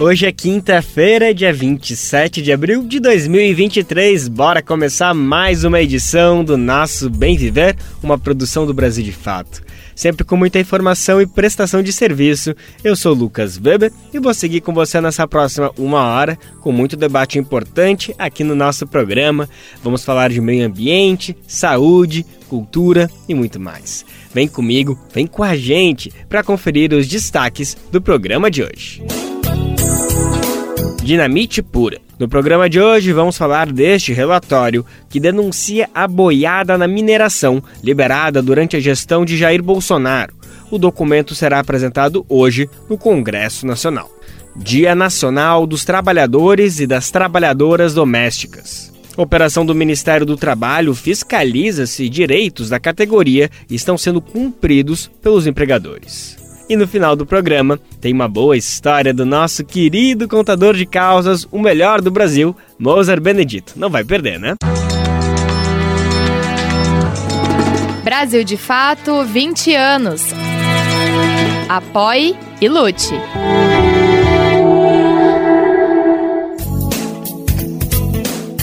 Hoje é quinta-feira, dia 27 de abril de 2023. Bora começar mais uma edição do nosso Bem Viver, uma produção do Brasil de Fato. Sempre com muita informação e prestação de serviço. Eu sou Lucas Weber e vou seguir com você nessa próxima uma hora com muito debate importante aqui no nosso programa. Vamos falar de meio ambiente, saúde, cultura e muito mais. Vem comigo, vem com a gente para conferir os destaques do programa de hoje. Dinamite pura. No programa de hoje vamos falar deste relatório que denuncia a boiada na mineração liberada durante a gestão de Jair Bolsonaro. O documento será apresentado hoje no Congresso Nacional. Dia Nacional dos Trabalhadores e das Trabalhadoras Domésticas. Operação do Ministério do Trabalho fiscaliza se direitos da categoria estão sendo cumpridos pelos empregadores. E no final do programa tem uma boa história do nosso querido contador de causas, o melhor do Brasil, Mozart Benedito. Não vai perder, né? Brasil de Fato 20 anos. Apoie e lute.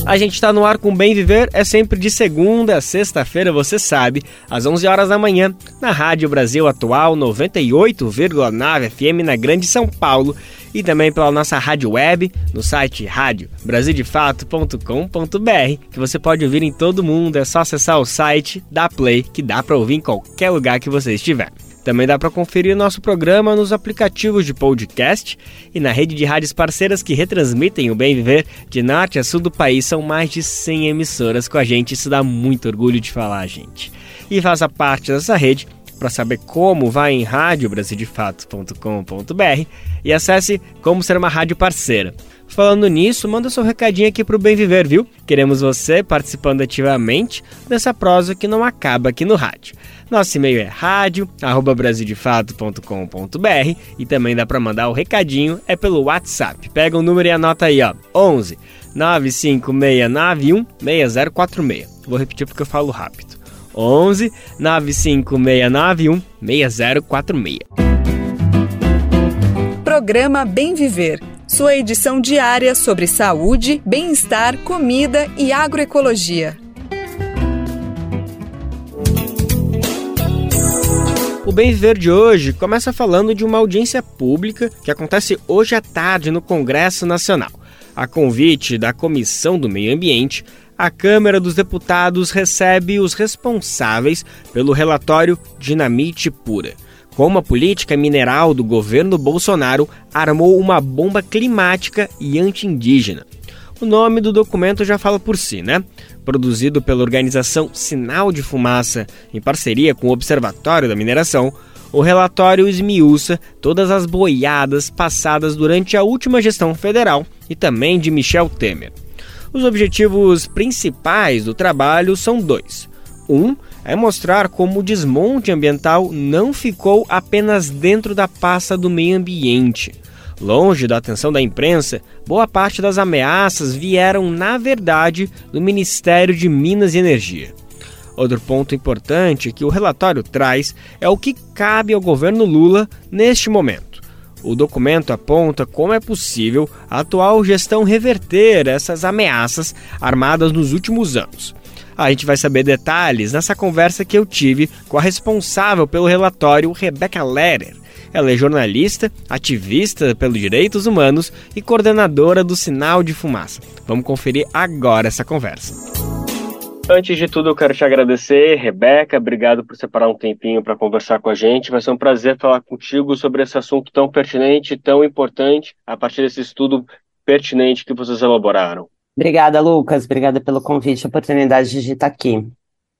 A gente está no ar com Bem Viver, é sempre de segunda a sexta-feira, você sabe, às 11 horas da manhã, na Rádio Brasil Atual 98,9 FM na Grande São Paulo e também pela nossa rádio web no site radiobrasildefato.com.br, que você pode ouvir em todo mundo, é só acessar o site da Play, que dá para ouvir em qualquer lugar que você estiver. Também dá para conferir nosso programa nos aplicativos de podcast e na rede de rádios parceiras que retransmitem o Bem Viver de norte a sul do país. São mais de 100 emissoras com a gente, isso dá muito orgulho de falar, gente. E faça parte dessa rede para saber como, vá em radiobrasildefato.com.br e acesse como ser uma rádio parceira. Falando nisso, manda seu recadinho aqui pro Bem Viver, viu? Queremos você participando ativamente dessa prosa que não acaba aqui no rádio. Nosso e-mail é rádio@brasildefato.com.br e também dá para mandar o recadinho é pelo WhatsApp. Pega o número e anota aí, ó, 11 95691 6046. Vou repetir porque eu falo rápido. 11 95691 6046. Programa Bem Viver. Sua edição diária sobre saúde, bem-estar, comida e agroecologia. O Bem Viver de hoje começa falando de uma audiência pública que acontece hoje à tarde no Congresso Nacional. A convite da Comissão do Meio Ambiente, a Câmara dos Deputados recebe os responsáveis pelo relatório Dinamite Pura. Como a política mineral do governo Bolsonaro armou uma bomba climática e anti-indígena. O nome do documento já fala por si, né? produzido pela organização Sinal de Fumaça, em parceria com o Observatório da Mineração, o relatório esmiuça todas as boiadas passadas durante a última gestão federal e também de Michel Temer. Os objetivos principais do trabalho são dois. Um é mostrar como o desmonte ambiental não ficou apenas dentro da pasta do meio ambiente. Longe da atenção da imprensa, boa parte das ameaças vieram, na verdade, do Ministério de Minas e Energia. Outro ponto importante que o relatório traz é o que cabe ao governo Lula neste momento. O documento aponta como é possível a atual gestão reverter essas ameaças armadas nos últimos anos. A gente vai saber detalhes nessa conversa que eu tive com a responsável pelo relatório, Rebecca Leder, ela é jornalista, ativista pelos direitos humanos e coordenadora do Sinal de Fumaça. Vamos conferir agora essa conversa. Antes de tudo, eu quero te agradecer, Rebeca. Obrigado por separar um tempinho para conversar com a gente. Vai ser um prazer falar contigo sobre esse assunto tão pertinente, tão importante, a partir desse estudo pertinente que vocês elaboraram. Obrigada, Lucas. Obrigada pelo convite e oportunidade de estar aqui.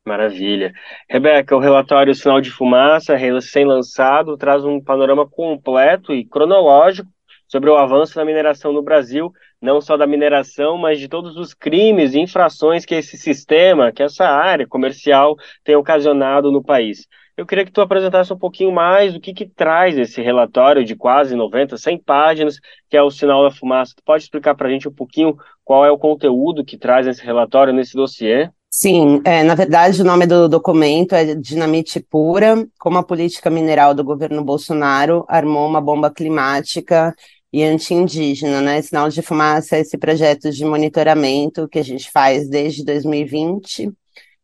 Maravilha. Rebeca, o relatório Sinal de Fumaça, recém-lançado, traz um panorama completo e cronológico sobre o avanço da mineração no Brasil, não só da mineração, mas de todos os crimes e infrações que esse sistema, que essa área comercial tem ocasionado no país. eu queria que tu apresentasse um pouquinho mais o que, que traz esse relatório de quase 90, 100 páginas, que é o Sinal da Fumaça. Tu pode explicar para a gente um pouquinho qual é o conteúdo que traz esse relatório, nesse dossiê? Sim, é, na verdade o nome do documento é Dinamite Pura, como a política mineral do governo Bolsonaro armou uma bomba climática e anti-indígena, né? Sinal de Fumaça é esse projeto de monitoramento que a gente faz desde 2020,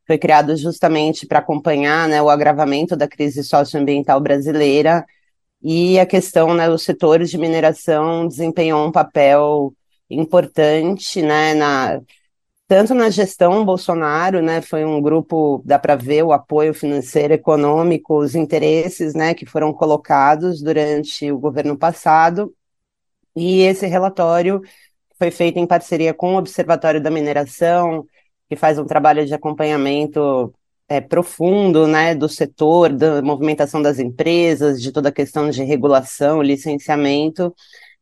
foi criado justamente para acompanhar né, o agravamento da crise socioambiental brasileira e a questão, né, os setores de mineração desempenhou um papel importante, né, na, tanto na gestão Bolsonaro, né, foi um grupo, dá para ver o apoio financeiro, econômico, os interesses, né, que foram colocados durante o governo passado, e esse relatório foi feito em parceria com o Observatório da Mineração, que faz um trabalho de acompanhamento é, profundo né, do setor, da movimentação das empresas, de toda a questão de regulação, licenciamento.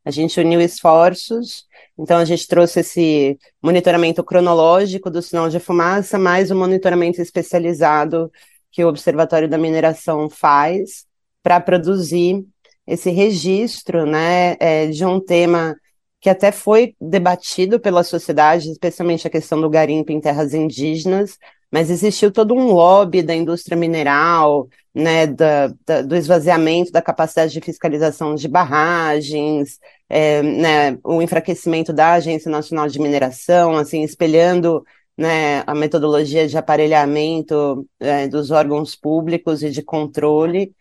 A gente uniu esforços, então a gente trouxe esse monitoramento cronológico do sinal de fumaça, mais o monitoramento especializado que o Observatório da Mineração faz para produzir esse registro né, é, de um tema que até foi debatido pela sociedade, especialmente a questão do garimpo em terras indígenas, mas existiu todo um lobby da indústria mineral, né, da, da, do esvaziamento da capacidade de fiscalização de barragens, é, né, o enfraquecimento da Agência Nacional de Mineração, assim, espelhando né, a metodologia de aparelhamento é, dos órgãos públicos e de controle.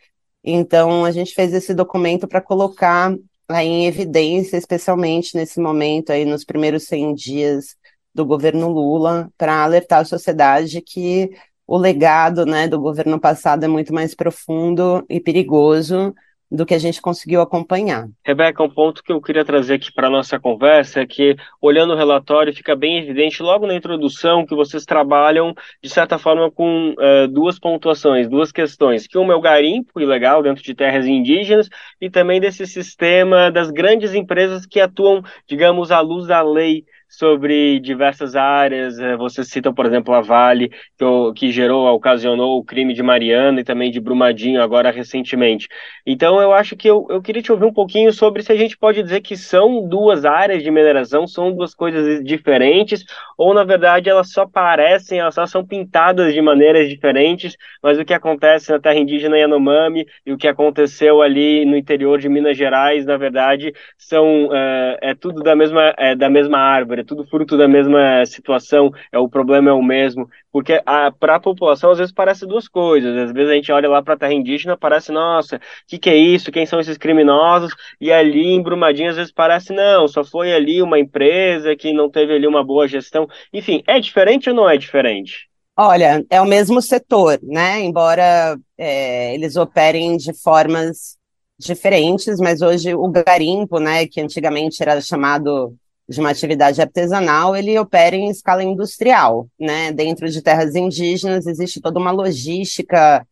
Então, a gente fez esse documento para colocar aí em evidência, especialmente nesse momento aí nos primeiros 100 dias do governo Lula, para alertar a sociedade que o legado, né, do governo passado é muito mais profundo e perigoso do que a gente conseguiu acompanhar. Rebeca, um ponto que eu queria trazer aqui para a nossa conversa é que, olhando o relatório, fica bem evidente logo na introdução que vocês trabalham, de certa forma, com uh, duas pontuações, duas questões, que uma é o garimpo ilegal dentro de terras indígenas e também desse sistema das grandes empresas que atuam, digamos, à luz da lei sobre diversas áreas. É, você cita, por exemplo, a Vale, que, que gerou, ocasionou o crime de Mariana e também de Brumadinho, agora recentemente. Então, eu acho que eu, eu queria te ouvir um pouquinho sobre se a gente pode dizer que são duas áreas de mineração, são duas coisas diferentes, ou na verdade elas só parecem, elas só são pintadas de maneiras diferentes, mas o que acontece na terra indígena Yanomami e o que aconteceu ali no interior de Minas Gerais, na verdade, são é, é tudo da mesma, é, da mesma árvore é tudo fruto da mesma situação, é o problema é o mesmo, porque para a população às vezes parece duas coisas, às vezes a gente olha lá para a terra indígena, parece, nossa, o que, que é isso, quem são esses criminosos, e ali em Brumadinho às vezes parece, não, só foi ali uma empresa que não teve ali uma boa gestão, enfim, é diferente ou não é diferente? Olha, é o mesmo setor, né? Embora é, eles operem de formas diferentes, mas hoje o garimpo, né, que antigamente era chamado de uma atividade artesanal, ele opera em escala industrial, né? Dentro de terras indígenas existe toda uma logística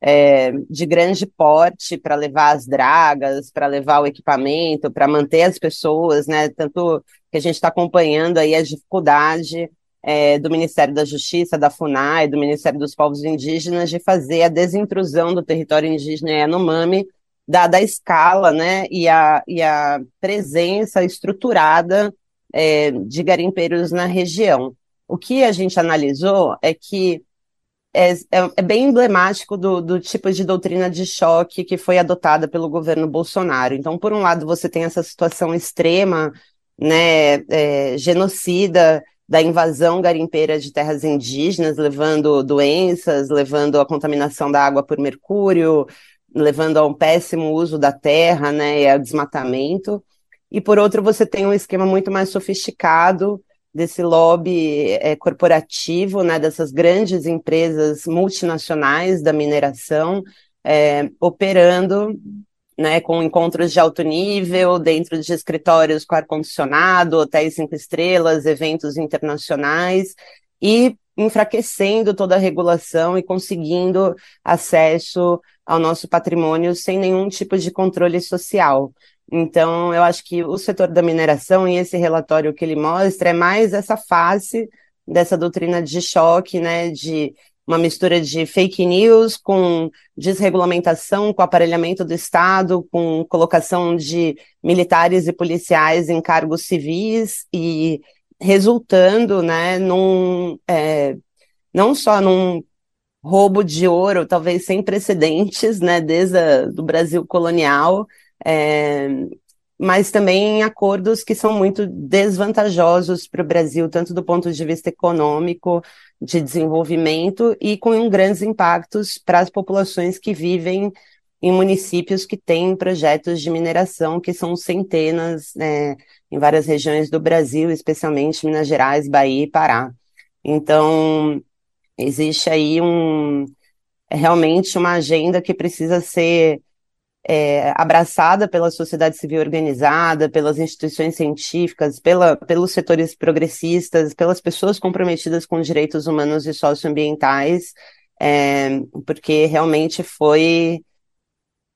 é, de grande porte para levar as dragas, para levar o equipamento, para manter as pessoas, né? Tanto que a gente está acompanhando aí a dificuldade é, do Ministério da Justiça, da FUNAI, do Ministério dos Povos Indígenas de fazer a desintrusão do território indígena Yanomami, dada a escala, né, e a, e a presença estruturada é, de garimpeiros na região. O que a gente analisou é que é, é, é bem emblemático do, do, tipo de doutrina de choque que foi adotada pelo governo Bolsonaro. Então, por um lado, você tem essa situação extrema, né, é, genocida da invasão garimpeira de terras indígenas, levando doenças, levando a contaminação da água por mercúrio, levando a um péssimo uso da terra, né, e ao desmatamento e por outro você tem um esquema muito mais sofisticado desse lobby é, corporativo, né, dessas grandes empresas multinacionais da mineração, é, operando né, com encontros de alto nível, dentro de escritórios com ar-condicionado, hotéis cinco estrelas, eventos internacionais, e enfraquecendo toda a regulação e conseguindo acesso ao nosso patrimônio sem nenhum tipo de controle social. Então, eu acho que o setor da mineração e esse relatório que ele mostra é mais essa face dessa doutrina de choque, né, de uma mistura de fake news com desregulamentação, com aparelhamento do Estado, com colocação de militares e policiais em cargos civis e resultando, né, num é, não só num roubo de ouro, talvez sem precedentes, né, desde o Brasil colonial, é, mas também acordos que são muito desvantajosos para o Brasil, tanto do ponto de vista econômico, de desenvolvimento, e com grandes impactos para as populações que vivem em municípios que têm projetos de mineração, que são centenas né, em várias regiões do Brasil, especialmente Minas Gerais, Bahia e Pará. Então, existe aí um, realmente uma agenda que precisa ser é, abraçada pela sociedade civil organizada, pelas instituições científicas, pela, pelos setores progressistas, pelas pessoas comprometidas com direitos humanos e socioambientais, é, porque realmente foi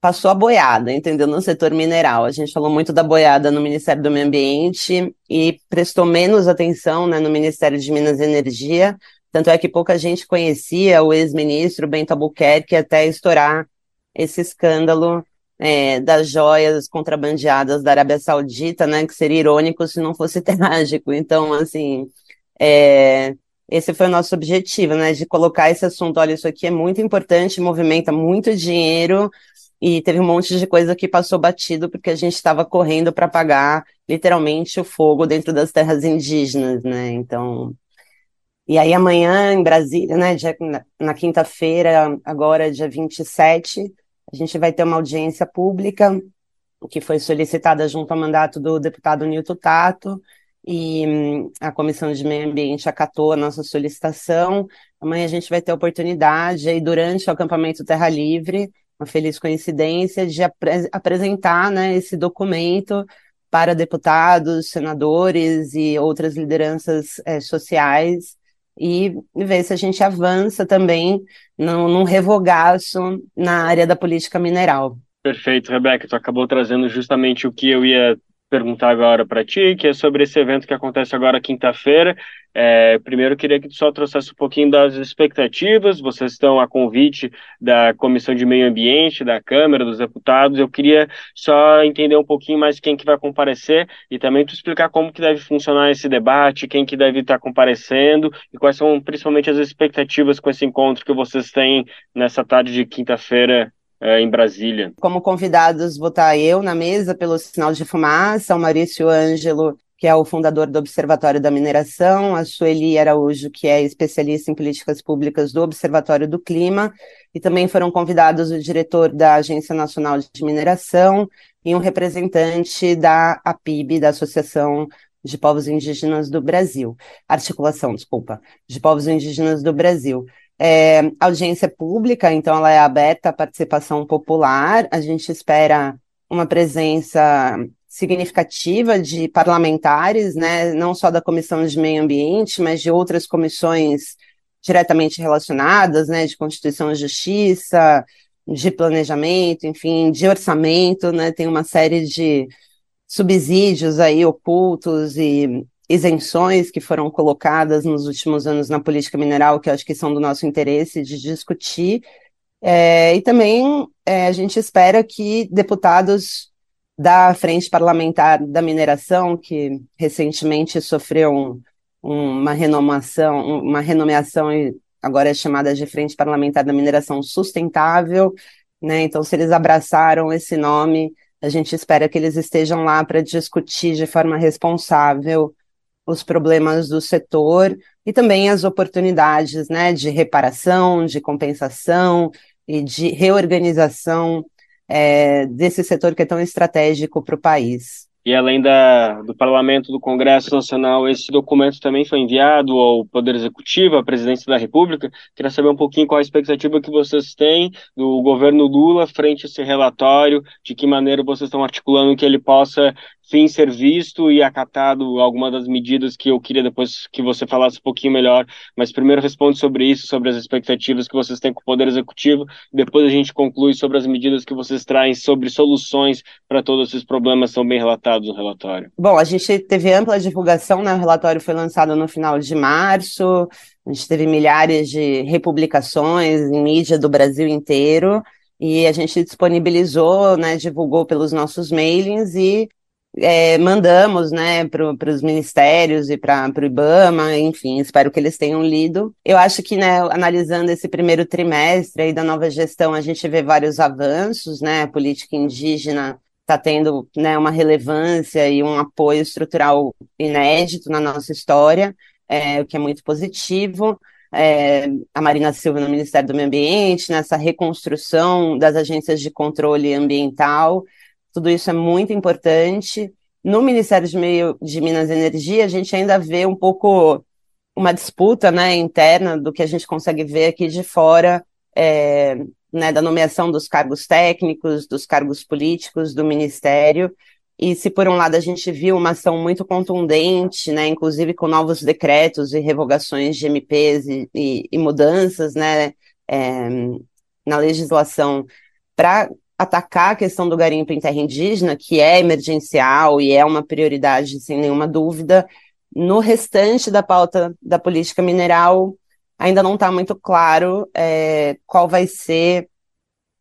passou a boiada, entendeu? No setor mineral. A gente falou muito da boiada no Ministério do Meio Ambiente e prestou menos atenção né, no Ministério de Minas e Energia. Tanto é que pouca gente conhecia o ex-ministro Bento Albuquerque até estourar esse escândalo é, das joias contrabandeadas da Arábia Saudita, né? Que seria irônico se não fosse trágico. Então, assim, é, esse foi o nosso objetivo, né? De colocar esse assunto. Olha, isso aqui é muito importante, movimenta muito dinheiro e teve um monte de coisa que passou batido porque a gente estava correndo para apagar literalmente o fogo dentro das terras indígenas, né? Então, e aí amanhã em Brasília, né, dia, na, na quinta-feira, agora dia 27, a gente vai ter uma audiência pública que foi solicitada junto ao mandato do deputado Nilton Tato, e hum, a Comissão de Meio Ambiente acatou a nossa solicitação. Amanhã a gente vai ter a oportunidade, aí, durante o acampamento Terra Livre, uma feliz coincidência, de apre apresentar né, esse documento para deputados, senadores e outras lideranças é, sociais e ver se a gente avança também num, num revogaço na área da política mineral. Perfeito, Rebeca. Tu acabou trazendo justamente o que eu ia perguntar agora para ti, que é sobre esse evento que acontece agora quinta-feira. É, primeiro, queria que tu só trouxesse um pouquinho das expectativas. Vocês estão a convite da Comissão de Meio Ambiente, da Câmara, dos deputados. Eu queria só entender um pouquinho mais quem que vai comparecer e também tu explicar como que deve funcionar esse debate, quem que deve estar comparecendo e quais são principalmente as expectativas com esse encontro que vocês têm nessa tarde de quinta-feira é, em Brasília. Como convidados, vou estar eu na mesa pelo sinal de fumaça, o Maurício Ângelo, que é o fundador do Observatório da Mineração, a Sueli Araújo, que é especialista em políticas públicas do Observatório do Clima, e também foram convidados o diretor da Agência Nacional de Mineração e um representante da APIB, da Associação de Povos Indígenas do Brasil, articulação, desculpa, de Povos Indígenas do Brasil. É, audiência pública, então ela é aberta à participação popular. A gente espera uma presença significativa de parlamentares, né, não só da Comissão de Meio Ambiente, mas de outras comissões diretamente relacionadas, né, de Constituição e Justiça, de planejamento, enfim, de orçamento, né, tem uma série de subsídios aí ocultos e isenções que foram colocadas nos últimos anos na política mineral, que eu acho que são do nosso interesse de discutir. É, e também é, a gente espera que deputados da Frente Parlamentar da Mineração, que recentemente sofreu um, uma renomação, uma renomeação e agora é chamada de Frente Parlamentar da Mineração Sustentável, né? Então, se eles abraçaram esse nome, a gente espera que eles estejam lá para discutir de forma responsável os problemas do setor e também as oportunidades né, de reparação, de compensação e de reorganização é, desse setor que é tão estratégico para o país. E além da, do Parlamento, do Congresso Nacional, esse documento também foi enviado ao Poder Executivo, à Presidência da República. Queria saber um pouquinho qual a expectativa que vocês têm do governo Lula frente a esse relatório, de que maneira vocês estão articulando que ele possa fim ser visto e acatado alguma das medidas que eu queria depois que você falasse um pouquinho melhor, mas primeiro responde sobre isso, sobre as expectativas que vocês têm com o Poder Executivo, depois a gente conclui sobre as medidas que vocês traem sobre soluções para todos esses problemas são bem relatados no relatório. Bom, a gente teve ampla divulgação, né? O relatório foi lançado no final de março, A gente teve milhares de republicações em mídia do Brasil inteiro. E a gente disponibilizou, né, divulgou pelos nossos mailings e é, mandamos né, para os ministérios e para o IBAMA, enfim, espero que eles tenham lido. Eu acho que, né, analisando esse primeiro trimestre aí da nova gestão, a gente vê vários avanços, né, a política indígena está tendo né, uma relevância e um apoio estrutural inédito na nossa história, é, o que é muito positivo. É, a Marina Silva no Ministério do Meio Ambiente, nessa reconstrução das agências de controle ambiental, tudo isso é muito importante. No Ministério de, Meio, de Minas e Energia, a gente ainda vê um pouco uma disputa né, interna do que a gente consegue ver aqui de fora, é, né, da nomeação dos cargos técnicos, dos cargos políticos do Ministério. E se por um lado a gente viu uma ação muito contundente, né, inclusive com novos decretos e revogações de MPs e, e, e mudanças né, é, na legislação para atacar a questão do garimpo em terra indígena, que é emergencial e é uma prioridade, sem nenhuma dúvida, no restante da pauta da política mineral, ainda não está muito claro é, qual vai ser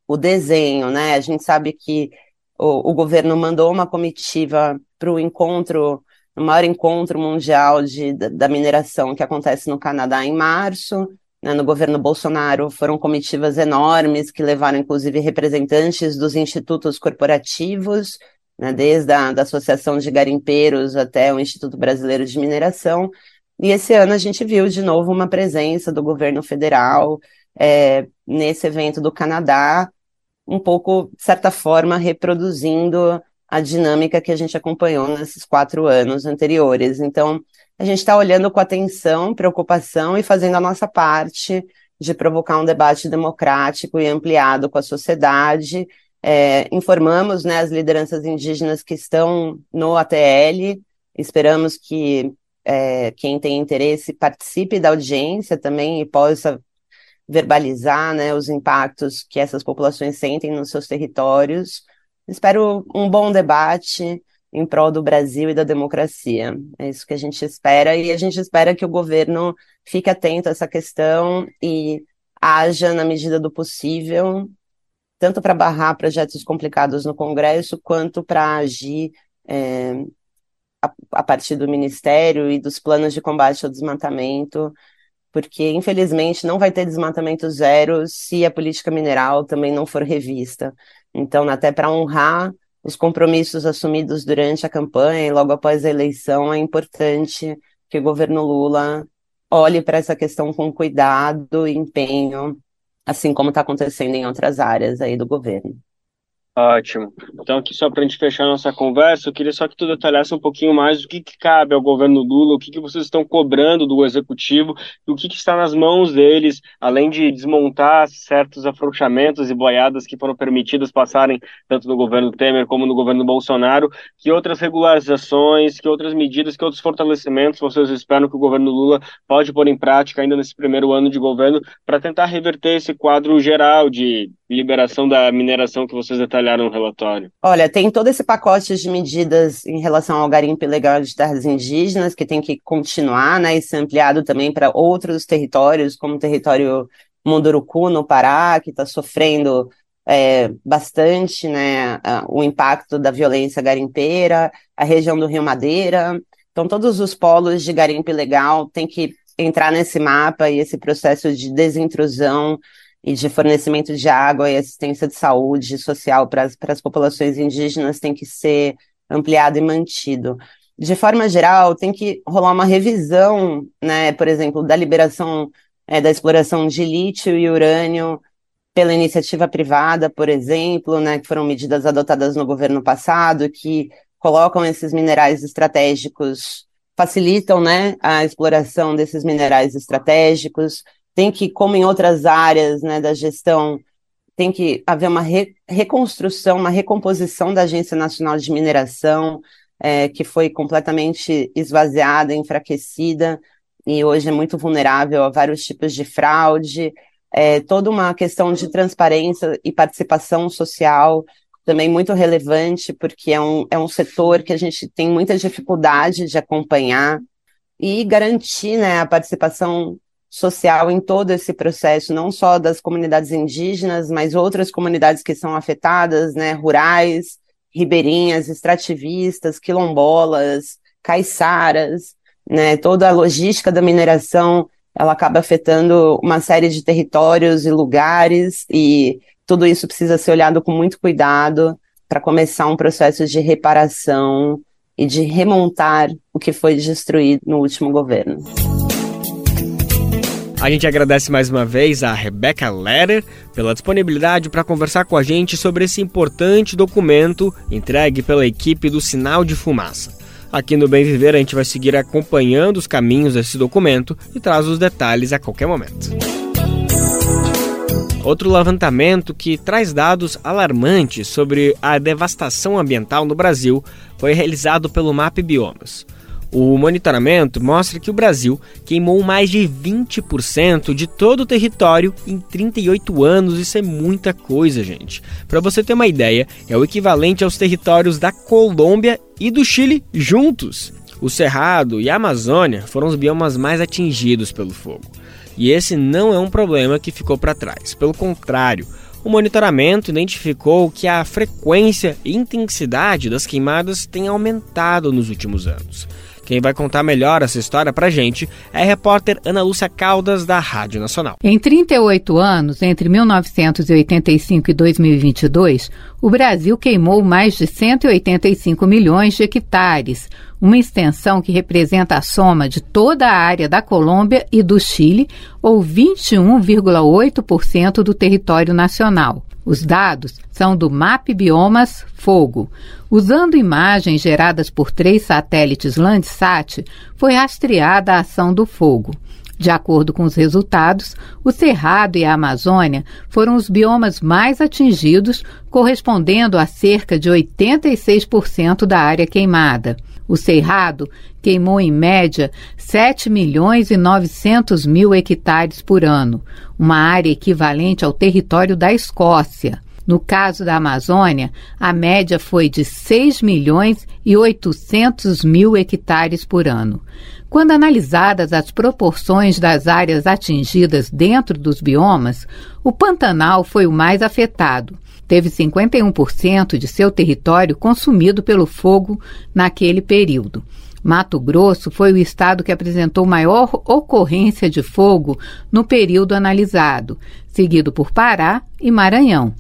o desenho, né? A gente sabe que o, o governo mandou uma comitiva para o encontro, o maior encontro mundial de, da, da mineração que acontece no Canadá em março, né, no governo Bolsonaro foram comitivas enormes que levaram, inclusive, representantes dos institutos corporativos, né, desde a da Associação de Garimpeiros até o Instituto Brasileiro de Mineração. E esse ano a gente viu de novo uma presença do governo federal é, nesse evento do Canadá, um pouco, de certa forma, reproduzindo a dinâmica que a gente acompanhou nesses quatro anos anteriores. Então, a gente está olhando com atenção, preocupação e fazendo a nossa parte de provocar um debate democrático e ampliado com a sociedade. É, informamos né, as lideranças indígenas que estão no ATL, esperamos que é, quem tem interesse participe da audiência também e possa verbalizar né, os impactos que essas populações sentem nos seus territórios. Espero um bom debate em prol do Brasil e da democracia. É isso que a gente espera, e a gente espera que o governo fique atento a essa questão e haja, na medida do possível, tanto para barrar projetos complicados no Congresso, quanto para agir é, a, a partir do Ministério e dos planos de combate ao desmatamento, porque infelizmente não vai ter desmatamento zero se a política mineral também não for revista. Então, até para honrar os compromissos assumidos durante a campanha e logo após a eleição, é importante que o governo Lula olhe para essa questão com cuidado e empenho, assim como está acontecendo em outras áreas aí do governo. Ótimo. Então, aqui só para a gente fechar nossa conversa, eu queria só que tu detalhasse um pouquinho mais o que, que cabe ao governo Lula, o que, que vocês estão cobrando do executivo, o que, que está nas mãos deles, além de desmontar certos afrouxamentos e boiadas que foram permitidas passarem tanto no governo Temer como no governo Bolsonaro, que outras regularizações, que outras medidas, que outros fortalecimentos vocês esperam que o governo Lula pode pôr em prática ainda nesse primeiro ano de governo para tentar reverter esse quadro geral de liberação da mineração que vocês detalharam no relatório? Olha, tem todo esse pacote de medidas em relação ao garimpo ilegal de terras indígenas que tem que continuar, né, e ser ampliado também para outros territórios, como o território Munduruku, no Pará, que está sofrendo é, bastante, né, o impacto da violência garimpeira, a região do Rio Madeira. Então, todos os polos de garimpo ilegal têm que entrar nesse mapa e esse processo de desintrusão e de fornecimento de água e assistência de saúde social para as populações indígenas tem que ser ampliado e mantido. De forma geral, tem que rolar uma revisão, né, por exemplo, da liberação é, da exploração de lítio e urânio pela iniciativa privada, por exemplo, né, que foram medidas adotadas no governo passado, que colocam esses minerais estratégicos, facilitam né, a exploração desses minerais estratégicos, tem que, como em outras áreas né, da gestão, tem que haver uma re reconstrução, uma recomposição da Agência Nacional de Mineração, é, que foi completamente esvaziada, enfraquecida, e hoje é muito vulnerável a vários tipos de fraude, é, toda uma questão de transparência e participação social também muito relevante, porque é um, é um setor que a gente tem muita dificuldade de acompanhar, e garantir né, a participação social em todo esse processo, não só das comunidades indígenas, mas outras comunidades que são afetadas, né, rurais, ribeirinhas, extrativistas, quilombolas, caiçaras, né, toda a logística da mineração, ela acaba afetando uma série de territórios e lugares e tudo isso precisa ser olhado com muito cuidado para começar um processo de reparação e de remontar o que foi destruído no último governo. A gente agradece mais uma vez a Rebecca Leder pela disponibilidade para conversar com a gente sobre esse importante documento entregue pela equipe do Sinal de Fumaça. Aqui no Bem Viver a gente vai seguir acompanhando os caminhos desse documento e traz os detalhes a qualquer momento. Outro levantamento que traz dados alarmantes sobre a devastação ambiental no Brasil foi realizado pelo MAP Biomas. O monitoramento mostra que o Brasil queimou mais de 20% de todo o território em 38 anos. Isso é muita coisa, gente. Para você ter uma ideia, é o equivalente aos territórios da Colômbia e do Chile juntos. O Cerrado e a Amazônia foram os biomas mais atingidos pelo fogo. E esse não é um problema que ficou para trás. Pelo contrário, o monitoramento identificou que a frequência e intensidade das queimadas tem aumentado nos últimos anos. Quem vai contar melhor essa história pra gente é a repórter Ana Lúcia Caldas, da Rádio Nacional. Em 38 anos, entre 1985 e 2022, o Brasil queimou mais de 185 milhões de hectares, uma extensão que representa a soma de toda a área da Colômbia e do Chile, ou 21,8% do território nacional. Os dados são do MAP Biomas Fogo. Usando imagens geradas por três satélites Landsat, foi rastreada a ação do fogo. De acordo com os resultados, o Cerrado e a Amazônia foram os biomas mais atingidos, correspondendo a cerca de 86% da área queimada. O Cerrado queimou em média 7 milhões e 900 mil hectares por ano, uma área equivalente ao território da Escócia. No caso da Amazônia, a média foi de 6 milhões e 800 mil hectares por ano. Quando analisadas as proporções das áreas atingidas dentro dos biomas, o Pantanal foi o mais afetado. Teve 51% de seu território consumido pelo fogo naquele período. Mato Grosso foi o estado que apresentou maior ocorrência de fogo no período analisado, seguido por Pará e Maranhão.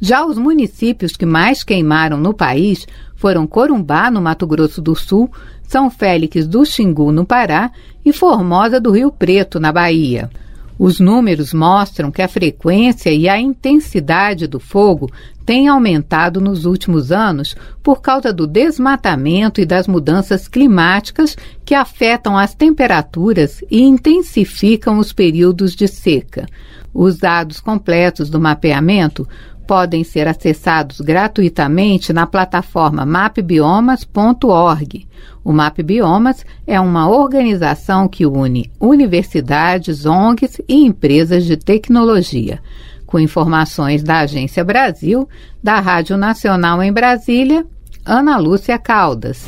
Já os municípios que mais queimaram no país foram Corumbá, no Mato Grosso do Sul, São Félix do Xingu, no Pará, e Formosa do Rio Preto, na Bahia. Os números mostram que a frequência e a intensidade do fogo têm aumentado nos últimos anos por causa do desmatamento e das mudanças climáticas que afetam as temperaturas e intensificam os períodos de seca. Os dados completos do mapeamento podem ser acessados gratuitamente na plataforma mapbiomas.org. O MapBiomas é uma organização que une universidades, ONGs e empresas de tecnologia. Com informações da Agência Brasil, da Rádio Nacional em Brasília, Ana Lúcia Caldas.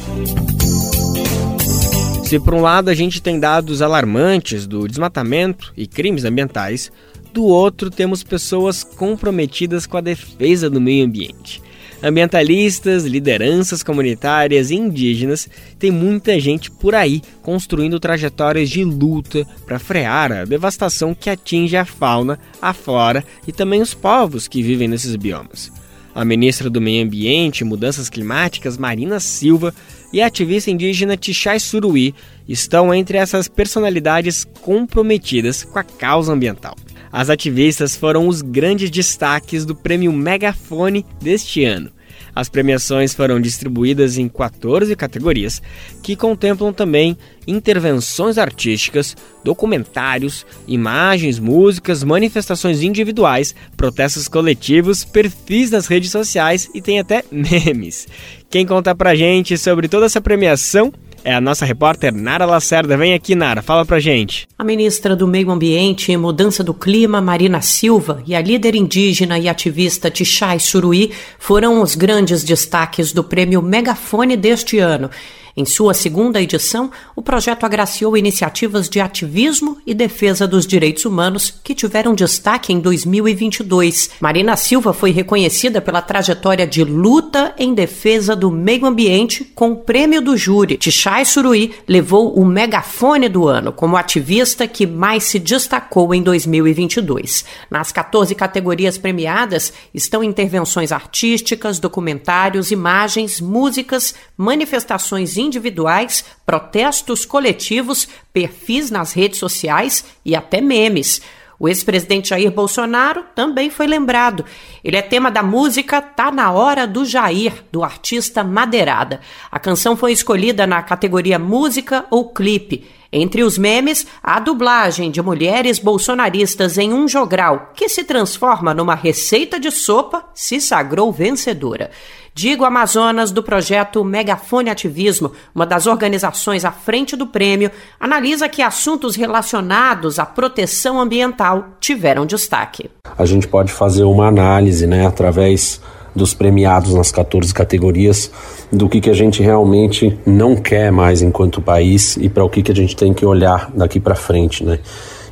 Se por um lado a gente tem dados alarmantes do desmatamento e crimes ambientais, do outro, temos pessoas comprometidas com a defesa do meio ambiente. Ambientalistas, lideranças comunitárias e indígenas, tem muita gente por aí construindo trajetórias de luta para frear a devastação que atinge a fauna, a flora e também os povos que vivem nesses biomas. A ministra do Meio Ambiente e Mudanças Climáticas, Marina Silva, e a ativista indígena Tichai Suruí estão entre essas personalidades comprometidas com a causa ambiental. As ativistas foram os grandes destaques do prêmio Megafone deste ano. As premiações foram distribuídas em 14 categorias, que contemplam também intervenções artísticas, documentários, imagens, músicas, manifestações individuais, protestos coletivos, perfis nas redes sociais e tem até memes. Quem conta pra gente sobre toda essa premiação é a nossa repórter Nara Lacerda. Vem aqui, Nara, fala pra gente. A ministra do Meio Ambiente e Mudança do Clima, Marina Silva, e a líder indígena e ativista Tichai Suruí foram os grandes destaques do prêmio Megafone deste ano. Em sua segunda edição, o projeto agraciou iniciativas de ativismo e defesa dos direitos humanos que tiveram destaque em 2022. Marina Silva foi reconhecida pela trajetória de luta em defesa do meio ambiente com o prêmio do júri. Tichai Suruí levou o megafone do ano como ativista que mais se destacou em 2022. Nas 14 categorias premiadas estão intervenções artísticas, documentários, imagens, músicas, manifestações individuais, protestos coletivos, perfis nas redes sociais e até memes. O ex-presidente Jair Bolsonaro também foi lembrado. Ele é tema da música Tá na Hora do Jair, do artista Madeirada. A canção foi escolhida na categoria Música ou Clipe. Entre os memes, a dublagem de mulheres bolsonaristas em um jogral, que se transforma numa receita de sopa, se sagrou vencedora. Digo Amazonas, do projeto Megafone Ativismo, uma das organizações à frente do prêmio, analisa que assuntos relacionados à proteção ambiental tiveram destaque. A gente pode fazer uma análise, né, através dos premiados nas 14 categorias, do que, que a gente realmente não quer mais enquanto país e para o que, que a gente tem que olhar daqui para frente, né?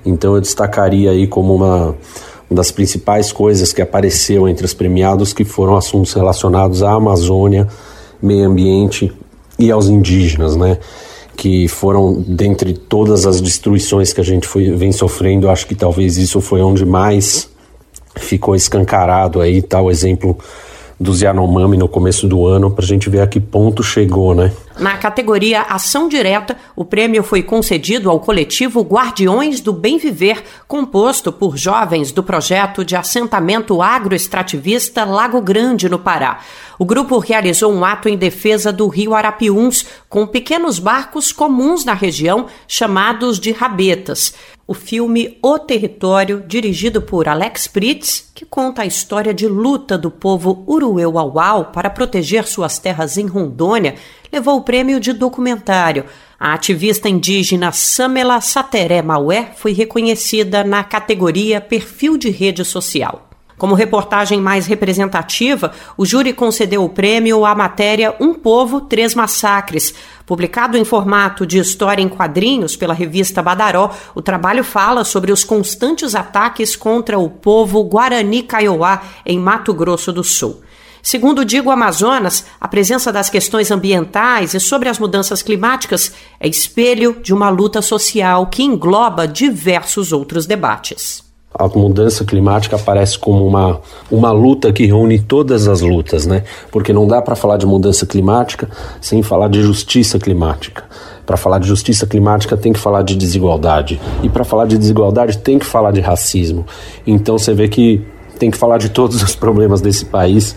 Então eu destacaria aí como uma das principais coisas que apareceu entre os premiados que foram assuntos relacionados à Amazônia, meio ambiente e aos indígenas, né? Que foram dentre todas as destruições que a gente foi, vem sofrendo, acho que talvez isso foi onde mais ficou escancarado aí, tal exemplo dos Yanomami no começo do ano, para a gente ver a que ponto chegou, né? Na categoria Ação Direta, o prêmio foi concedido ao coletivo Guardiões do Bem Viver, composto por jovens do projeto de assentamento agroextrativista Lago Grande, no Pará. O grupo realizou um ato em defesa do rio Arapiuns, com pequenos barcos comuns na região, chamados de rabetas o filme O Território, dirigido por Alex Pritz, que conta a história de luta do povo Urueu-Auau para proteger suas terras em Rondônia, levou o prêmio de documentário. A ativista indígena Samela Sateré Maué foi reconhecida na categoria Perfil de Rede Social. Como reportagem mais representativa, o júri concedeu o prêmio à matéria Um Povo, Três Massacres. Publicado em formato de história em quadrinhos pela revista Badaró, o trabalho fala sobre os constantes ataques contra o povo Guarani Kaiowá, em Mato Grosso do Sul. Segundo Digo Amazonas, a presença das questões ambientais e sobre as mudanças climáticas é espelho de uma luta social que engloba diversos outros debates. A mudança climática aparece como uma, uma luta que reúne todas as lutas, né? Porque não dá para falar de mudança climática sem falar de justiça climática. Para falar de justiça climática tem que falar de desigualdade. E para falar de desigualdade tem que falar de racismo. Então você vê que tem que falar de todos os problemas desse país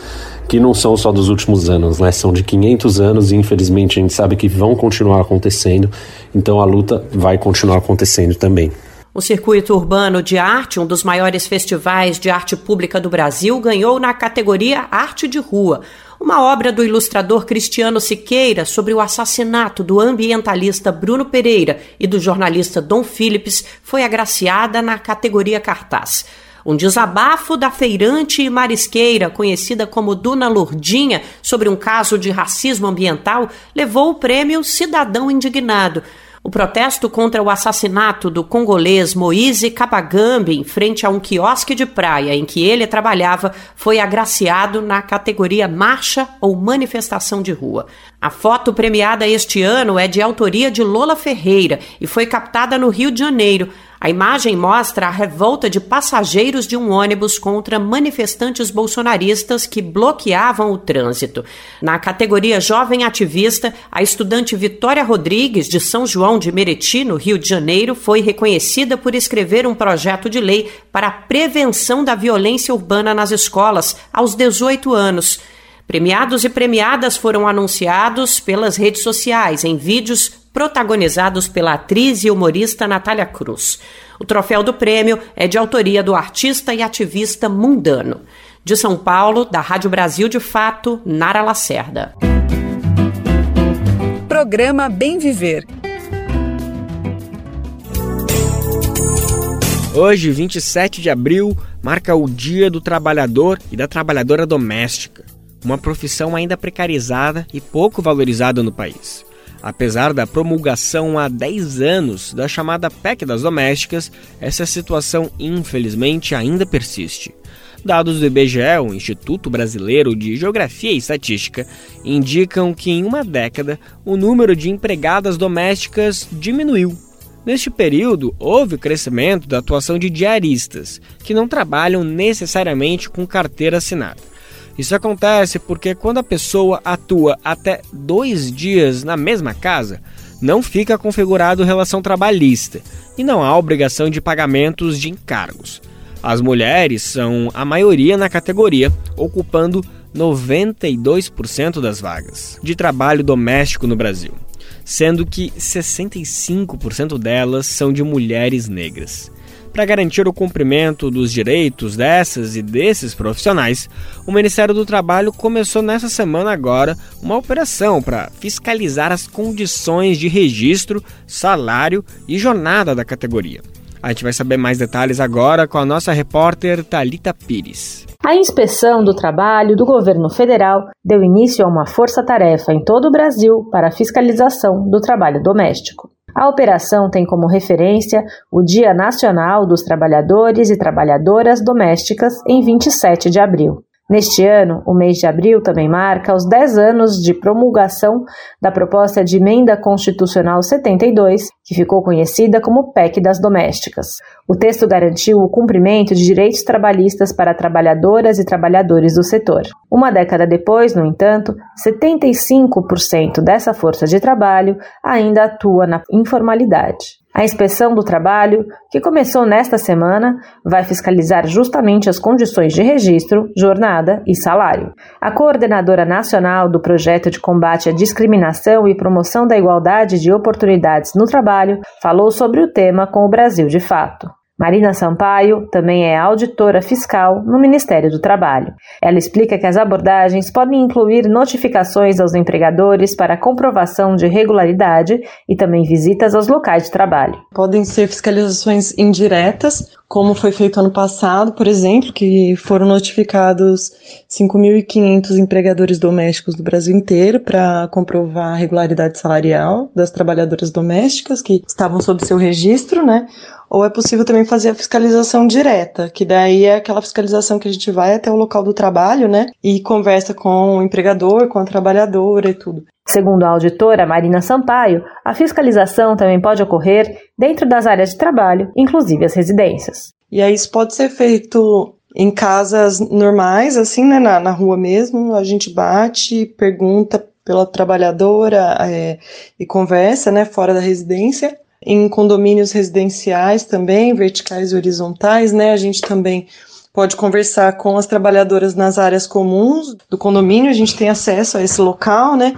que não são só dos últimos anos, né? São de 500 anos e infelizmente a gente sabe que vão continuar acontecendo. Então a luta vai continuar acontecendo também. O Circuito Urbano de Arte, um dos maiores festivais de arte pública do Brasil, ganhou na categoria Arte de Rua, uma obra do ilustrador Cristiano Siqueira sobre o assassinato do ambientalista Bruno Pereira e do jornalista Dom Phillips foi agraciada na categoria Cartaz. Um desabafo da feirante e marisqueira, conhecida como Dona Lourdinha, sobre um caso de racismo ambiental, levou o prêmio Cidadão Indignado. O protesto contra o assassinato do congolês Moise Kabagambi em frente a um quiosque de praia em que ele trabalhava foi agraciado na categoria Marcha ou Manifestação de Rua. A foto premiada este ano é de autoria de Lola Ferreira e foi captada no Rio de Janeiro. A imagem mostra a revolta de passageiros de um ônibus contra manifestantes bolsonaristas que bloqueavam o trânsito. Na categoria Jovem Ativista, a estudante Vitória Rodrigues, de São João de Meriti, no Rio de Janeiro, foi reconhecida por escrever um projeto de lei para a prevenção da violência urbana nas escolas aos 18 anos. Premiados e premiadas foram anunciados pelas redes sociais em vídeos protagonizados pela atriz e humorista Natália Cruz. O troféu do prêmio é de autoria do artista e ativista Mundano. De São Paulo, da Rádio Brasil de Fato, Nara Lacerda. Programa Bem Viver. Hoje, 27 de abril, marca o Dia do Trabalhador e da Trabalhadora Doméstica, uma profissão ainda precarizada e pouco valorizada no país. Apesar da promulgação há 10 anos da chamada PEC das domésticas, essa situação infelizmente ainda persiste. Dados do IBGE, o Instituto Brasileiro de Geografia e Estatística, indicam que em uma década o número de empregadas domésticas diminuiu. Neste período, houve o crescimento da atuação de diaristas, que não trabalham necessariamente com carteira assinada. Isso acontece porque quando a pessoa atua até dois dias na mesma casa, não fica configurado relação trabalhista e não há obrigação de pagamentos de encargos. As mulheres são a maioria na categoria, ocupando 92% das vagas de trabalho doméstico no Brasil, sendo que 65% delas são de mulheres negras. Para garantir o cumprimento dos direitos dessas e desses profissionais, o Ministério do Trabalho começou nessa semana agora uma operação para fiscalizar as condições de registro, salário e jornada da categoria. A gente vai saber mais detalhes agora com a nossa repórter Talita Pires. A inspeção do trabalho do governo federal deu início a uma força-tarefa em todo o Brasil para a fiscalização do trabalho doméstico. A operação tem como referência o Dia Nacional dos Trabalhadores e Trabalhadoras Domésticas em 27 de abril. Neste ano, o mês de abril também marca os 10 anos de promulgação da proposta de emenda constitucional 72, que ficou conhecida como PEC das Domésticas. O texto garantiu o cumprimento de direitos trabalhistas para trabalhadoras e trabalhadores do setor. Uma década depois, no entanto, 75% dessa força de trabalho ainda atua na informalidade. A inspeção do trabalho, que começou nesta semana, vai fiscalizar justamente as condições de registro, jornada e salário. A coordenadora nacional do projeto de combate à discriminação e promoção da igualdade de oportunidades no trabalho falou sobre o tema com o Brasil de Fato. Marina Sampaio também é auditora fiscal no Ministério do Trabalho. Ela explica que as abordagens podem incluir notificações aos empregadores para comprovação de regularidade e também visitas aos locais de trabalho. Podem ser fiscalizações indiretas, como foi feito ano passado, por exemplo, que foram notificados 5.500 empregadores domésticos do Brasil inteiro para comprovar a regularidade salarial das trabalhadoras domésticas que estavam sob seu registro, né? Ou é possível também fazer a fiscalização direta, que daí é aquela fiscalização que a gente vai até o local do trabalho, né, e conversa com o empregador, com a trabalhadora e tudo. Segundo a auditora Marina Sampaio, a fiscalização também pode ocorrer dentro das áreas de trabalho, inclusive as residências. E aí isso pode ser feito em casas normais, assim, né, na, na rua mesmo, a gente bate, pergunta pela trabalhadora é, e conversa, né, fora da residência, em condomínios residenciais também, verticais e horizontais, né? A gente também pode conversar com as trabalhadoras nas áreas comuns do condomínio, a gente tem acesso a esse local, né?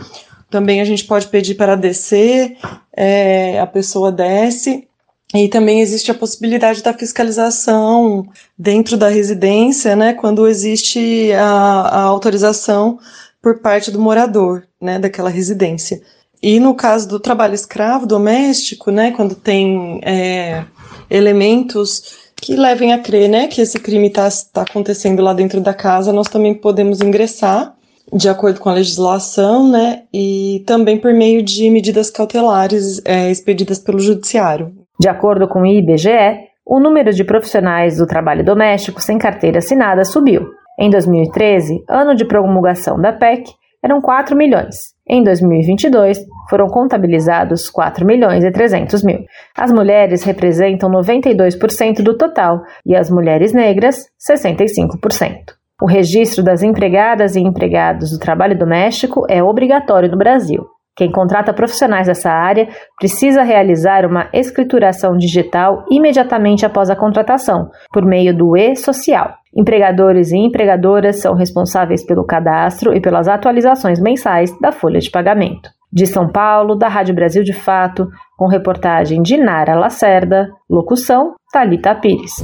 Também a gente pode pedir para descer, é, a pessoa desce. E também existe a possibilidade da fiscalização dentro da residência, né, quando existe a, a autorização por parte do morador, né, daquela residência. E no caso do trabalho escravo doméstico, né, quando tem é, elementos que levem a crer né, que esse crime está tá acontecendo lá dentro da casa, nós também podemos ingressar de acordo com a legislação, né, e também por meio de medidas cautelares é, expedidas pelo judiciário. De acordo com o IBGE, o número de profissionais do trabalho doméstico sem carteira assinada subiu. Em 2013, ano de promulgação da PEC, eram 4 milhões. Em 2022, foram contabilizados 4 milhões e 300 mil. As mulheres representam 92% do total e as mulheres negras, 65%. O registro das empregadas e empregados do trabalho doméstico é obrigatório no Brasil. Quem contrata profissionais dessa área precisa realizar uma escrituração digital imediatamente após a contratação, por meio do e-social. Empregadores e empregadoras são responsáveis pelo cadastro e pelas atualizações mensais da folha de pagamento. De São Paulo, da Rádio Brasil de Fato, com reportagem de Nara Lacerda, locução Talita Pires.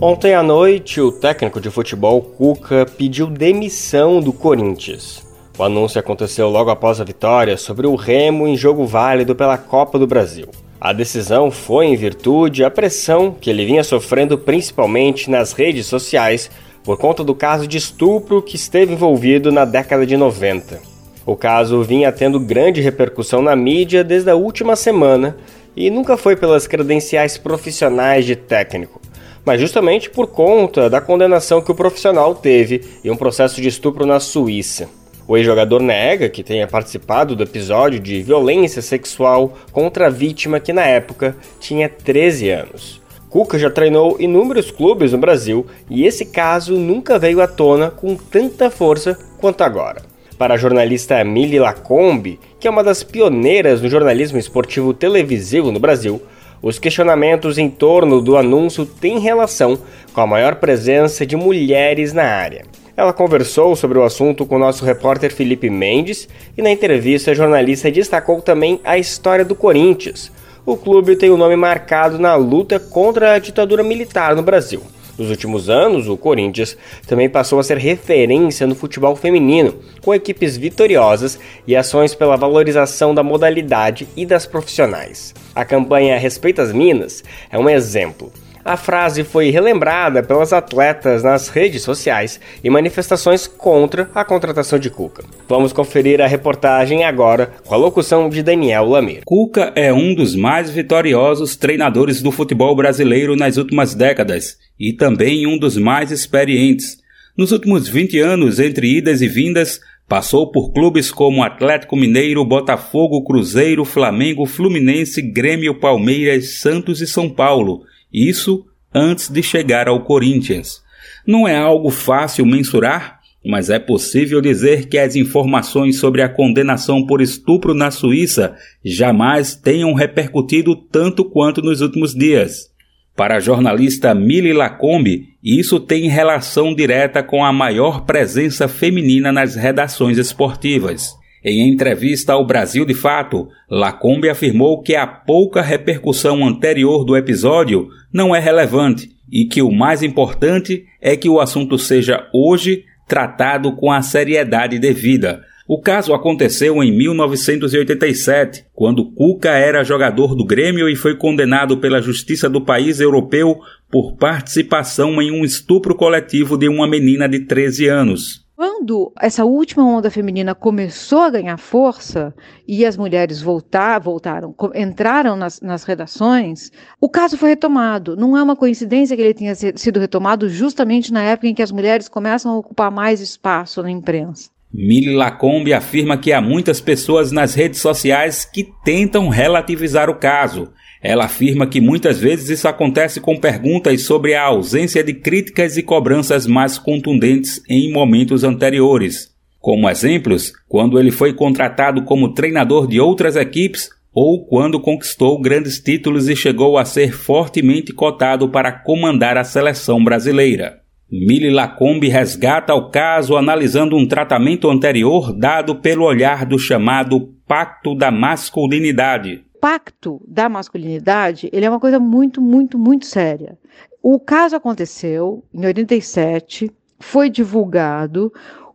Ontem à noite, o técnico de futebol Cuca pediu demissão do Corinthians. O anúncio aconteceu logo após a vitória sobre o Remo em jogo válido pela Copa do Brasil. A decisão foi em virtude da pressão que ele vinha sofrendo principalmente nas redes sociais por conta do caso de estupro que esteve envolvido na década de 90. O caso vinha tendo grande repercussão na mídia desde a última semana e nunca foi pelas credenciais profissionais de técnico, mas justamente por conta da condenação que o profissional teve em um processo de estupro na Suíça. O ex-jogador nega que tenha participado do episódio de violência sexual contra a vítima que na época tinha 13 anos. Cuca já treinou inúmeros clubes no Brasil e esse caso nunca veio à tona com tanta força quanto agora. Para a jornalista Mili Lacombe, que é uma das pioneiras no jornalismo esportivo televisivo no Brasil, os questionamentos em torno do anúncio têm relação com a maior presença de mulheres na área. Ela conversou sobre o assunto com nosso repórter Felipe Mendes e na entrevista a jornalista destacou também a história do Corinthians, o clube tem o nome marcado na luta contra a ditadura militar no Brasil. Nos últimos anos, o Corinthians também passou a ser referência no futebol feminino, com equipes vitoriosas e ações pela valorização da modalidade e das profissionais. A campanha Respeita as Minas é um exemplo. A frase foi relembrada pelas atletas nas redes sociais e manifestações contra a contratação de Cuca. Vamos conferir a reportagem agora com a locução de Daniel Lamir. Cuca é um dos mais vitoriosos treinadores do futebol brasileiro nas últimas décadas e também um dos mais experientes. Nos últimos 20 anos, entre idas e vindas, Passou por clubes como Atlético Mineiro, Botafogo, Cruzeiro, Flamengo, Fluminense, Grêmio, Palmeiras, Santos e São Paulo isso antes de chegar ao Corinthians. Não é algo fácil mensurar, mas é possível dizer que as informações sobre a condenação por estupro na Suíça jamais tenham repercutido tanto quanto nos últimos dias. Para a jornalista Mili Lacombe, isso tem relação direta com a maior presença feminina nas redações esportivas. Em entrevista ao Brasil de Fato, Lacombe afirmou que a pouca repercussão anterior do episódio não é relevante e que o mais importante é que o assunto seja hoje tratado com a seriedade devida. O caso aconteceu em 1987, quando Cuca era jogador do Grêmio e foi condenado pela justiça do país europeu por participação em um estupro coletivo de uma menina de 13 anos. Quando essa última onda feminina começou a ganhar força e as mulheres voltar, voltaram, entraram nas, nas redações, o caso foi retomado. Não é uma coincidência que ele tenha sido retomado justamente na época em que as mulheres começam a ocupar mais espaço na imprensa. Mili Lacombe afirma que há muitas pessoas nas redes sociais que tentam relativizar o caso ela afirma que muitas vezes isso acontece com perguntas sobre a ausência de críticas e cobranças mais contundentes em momentos anteriores. Como exemplos, quando ele foi contratado como treinador de outras equipes ou quando conquistou grandes títulos e chegou a ser fortemente cotado para comandar a seleção brasileira. Mili Lacombe resgata o caso analisando um tratamento anterior dado pelo olhar do chamado Pacto da Masculinidade, impacto da masculinidade, ele é uma coisa muito, muito, muito séria. O caso aconteceu em 87, foi divulgado,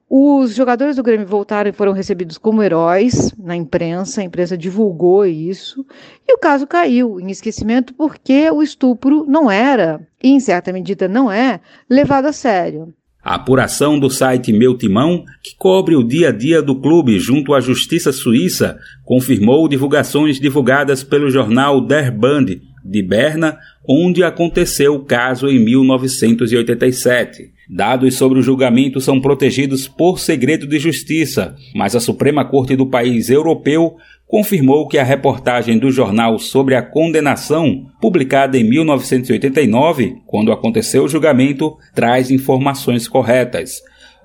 os jogadores do Grêmio voltaram e foram recebidos como heróis na imprensa, a imprensa divulgou isso, e o caso caiu em esquecimento porque o estupro não era, e em certa medida não é, levado a sério. A apuração do site Meu Timão, que cobre o dia a dia do clube junto à Justiça Suíça, confirmou divulgações divulgadas pelo jornal Der Band de Berna, onde aconteceu o caso em 1987. Dados sobre o julgamento são protegidos por segredo de justiça, mas a Suprema Corte do país europeu confirmou que a reportagem do jornal sobre a condenação, publicada em 1989, quando aconteceu o julgamento, traz informações corretas.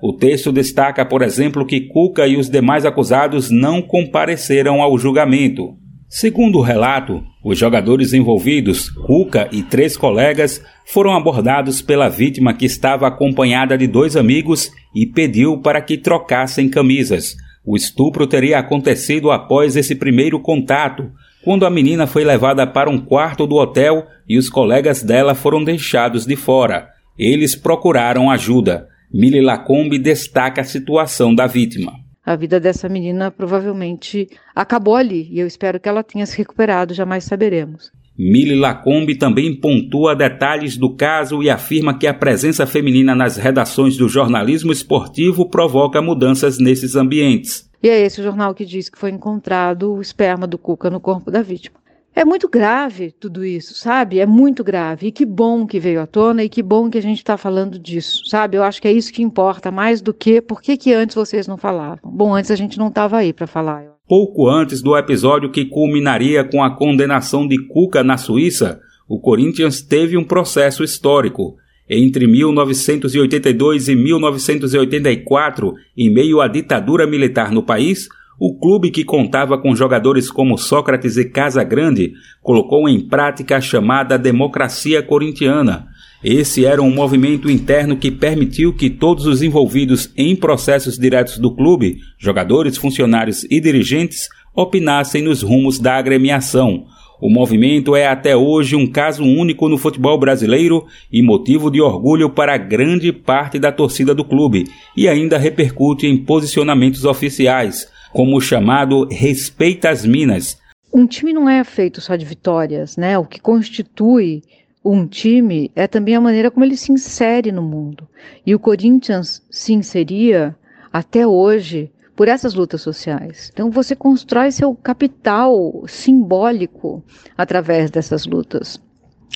O texto destaca, por exemplo, que Cuca e os demais acusados não compareceram ao julgamento. Segundo o relato, os jogadores envolvidos, Cuca e três colegas, foram abordados pela vítima que estava acompanhada de dois amigos e pediu para que trocassem camisas. O estupro teria acontecido após esse primeiro contato, quando a menina foi levada para um quarto do hotel e os colegas dela foram deixados de fora. Eles procuraram ajuda. Mili Lacombe destaca a situação da vítima. A vida dessa menina provavelmente acabou ali e eu espero que ela tenha se recuperado, jamais saberemos. Mili Lacombe também pontua detalhes do caso e afirma que a presença feminina nas redações do jornalismo esportivo provoca mudanças nesses ambientes. E é esse o jornal que diz que foi encontrado o esperma do Cuca no corpo da vítima. É muito grave tudo isso, sabe? É muito grave. E que bom que veio à tona e que bom que a gente está falando disso, sabe? Eu acho que é isso que importa mais do que por que, que antes vocês não falavam. Bom, antes a gente não estava aí para falar. Pouco antes do episódio que culminaria com a condenação de Cuca na Suíça, o Corinthians teve um processo histórico. Entre 1982 e 1984, em meio à ditadura militar no país, o clube que contava com jogadores como Sócrates e Casagrande colocou em prática a chamada democracia corintiana. Esse era um movimento interno que permitiu que todos os envolvidos em processos diretos do clube, jogadores, funcionários e dirigentes, opinassem nos rumos da agremiação. O movimento é até hoje um caso único no futebol brasileiro e motivo de orgulho para grande parte da torcida do clube, e ainda repercute em posicionamentos oficiais como o chamado Respeita as Minas. Um time não é feito só de vitórias, né? O que constitui um time é também a maneira como ele se insere no mundo. E o Corinthians se inseria até hoje por essas lutas sociais. Então você constrói seu capital simbólico através dessas lutas.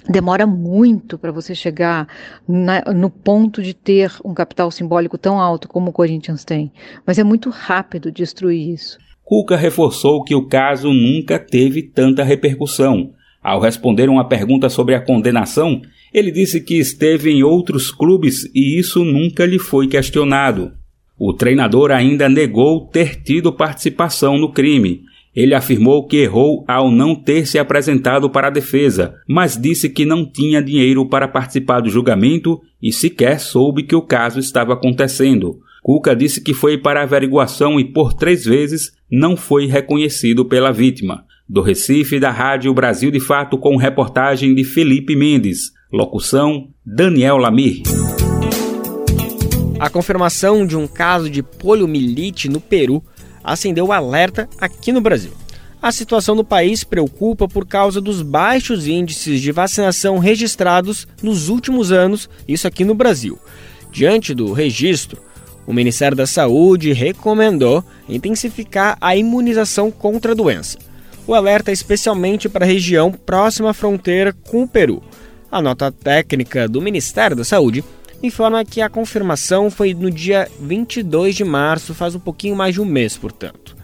Demora muito para você chegar na, no ponto de ter um capital simbólico tão alto como o Corinthians tem, mas é muito rápido destruir isso. Cuca reforçou que o caso nunca teve tanta repercussão. Ao responder uma pergunta sobre a condenação, ele disse que esteve em outros clubes e isso nunca lhe foi questionado. O treinador ainda negou ter tido participação no crime ele afirmou que errou ao não ter se apresentado para a defesa, mas disse que não tinha dinheiro para participar do julgamento e sequer soube que o caso estava acontecendo. Cuca disse que foi para averiguação e por três vezes não foi reconhecido pela vítima. Do Recife, da Rádio Brasil de Fato, com reportagem de Felipe Mendes. Locução: Daniel Lamir. A confirmação de um caso de poliomielite no Peru acendeu o alerta aqui no Brasil. A situação no país preocupa por causa dos baixos índices de vacinação registrados nos últimos anos, isso aqui no Brasil. Diante do registro, o Ministério da Saúde recomendou intensificar a imunização contra a doença. O alerta é especialmente para a região próxima à fronteira com o Peru. A nota técnica do Ministério da Saúde informa que a confirmação foi no dia 22 de março, faz um pouquinho mais de um mês, portanto.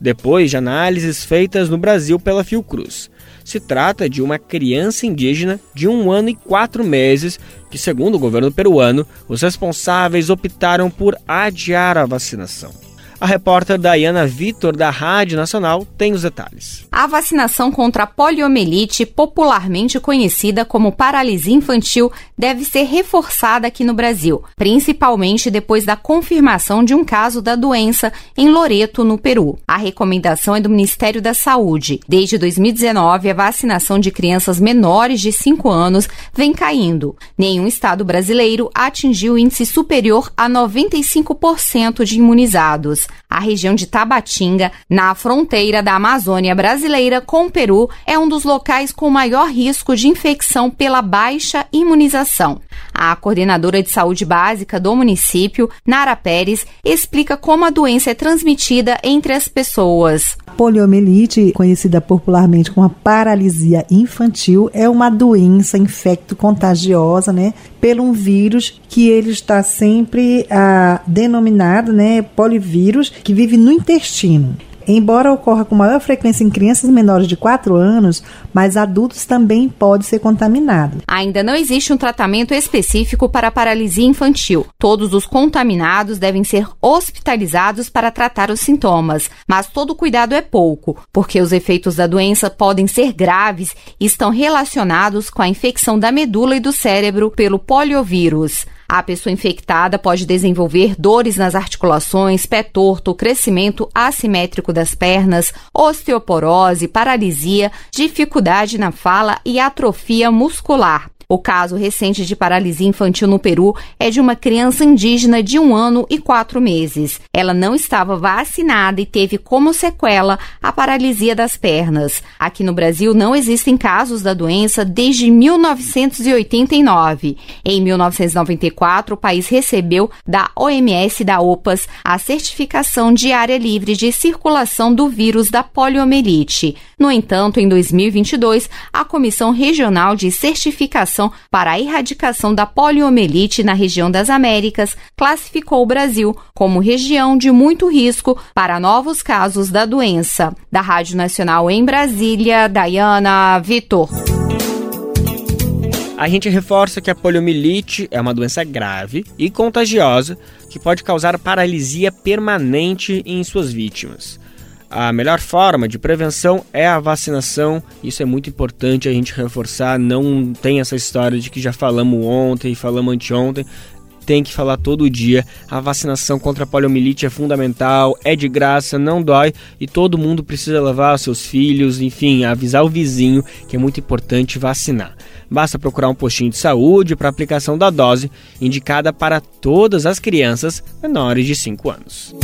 Depois de análises feitas no Brasil pela Fiocruz. Se trata de uma criança indígena de um ano e quatro meses que, segundo o governo peruano, os responsáveis optaram por adiar a vacinação. A repórter Dayana Vitor, da Rádio Nacional, tem os detalhes. A vacinação contra a poliomielite, popularmente conhecida como paralisia infantil, deve ser reforçada aqui no Brasil, principalmente depois da confirmação de um caso da doença em Loreto, no Peru. A recomendação é do Ministério da Saúde. Desde 2019, a vacinação de crianças menores de 5 anos vem caindo. Nenhum estado brasileiro atingiu índice superior a 95% de imunizados a região de Tabatinga, na fronteira da Amazônia brasileira com o Peru, é um dos locais com maior risco de infecção pela baixa imunização. A coordenadora de saúde básica do município, Nara Pérez, explica como a doença é transmitida entre as pessoas. Poliomielite, conhecida popularmente como a paralisia infantil, é uma doença infecto-contagiosa, né, pelo um vírus que ele está sempre ah, denominado, né, polivírus, que vive no intestino. Embora ocorra com maior frequência em crianças menores de 4 anos, mas adultos também pode ser contaminado. Ainda não existe um tratamento específico para a paralisia infantil. Todos os contaminados devem ser hospitalizados para tratar os sintomas, mas todo cuidado é pouco, porque os efeitos da doença podem ser graves e estão relacionados com a infecção da medula e do cérebro pelo poliovírus. A pessoa infectada pode desenvolver dores nas articulações, pé torto, crescimento assimétrico das pernas, osteoporose, paralisia, dificuldade na fala e atrofia muscular. O caso recente de paralisia infantil no Peru é de uma criança indígena de um ano e quatro meses. Ela não estava vacinada e teve como sequela a paralisia das pernas. Aqui no Brasil não existem casos da doença desde 1989. Em 1994, o país recebeu da OMS da OPAS a certificação de área livre de circulação do vírus da poliomielite. No entanto, em 2022, a Comissão Regional de Certificação para a Erradicação da Poliomielite na região das Américas classificou o Brasil como região de muito risco para novos casos da doença. Da Rádio Nacional em Brasília, Dayana Vitor. A gente reforça que a poliomielite é uma doença grave e contagiosa que pode causar paralisia permanente em suas vítimas. A melhor forma de prevenção é a vacinação. Isso é muito importante a gente reforçar. Não tem essa história de que já falamos ontem, falamos anteontem. Tem que falar todo dia. A vacinação contra a poliomielite é fundamental, é de graça, não dói e todo mundo precisa levar os seus filhos, enfim, avisar o vizinho que é muito importante vacinar. Basta procurar um postinho de saúde para aplicação da dose indicada para todas as crianças menores de 5 anos.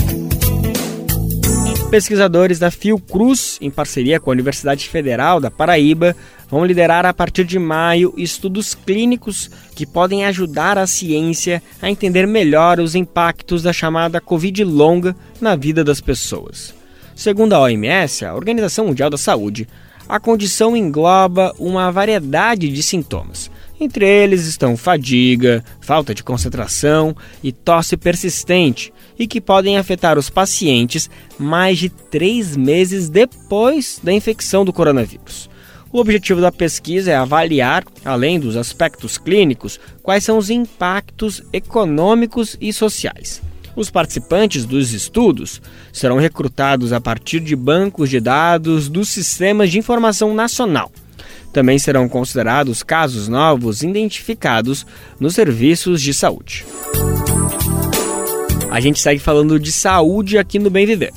Pesquisadores da Fiocruz, em parceria com a Universidade Federal da Paraíba, vão liderar a partir de maio estudos clínicos que podem ajudar a ciência a entender melhor os impactos da chamada Covid longa na vida das pessoas. Segundo a OMS, a Organização Mundial da Saúde, a condição engloba uma variedade de sintomas. Entre eles estão fadiga, falta de concentração e tosse persistente, e que podem afetar os pacientes mais de três meses depois da infecção do coronavírus. O objetivo da pesquisa é avaliar, além dos aspectos clínicos, quais são os impactos econômicos e sociais. Os participantes dos estudos serão recrutados a partir de bancos de dados dos sistemas de informação nacional. Também serão considerados casos novos identificados nos serviços de saúde. A gente segue falando de saúde aqui no Bem Viver.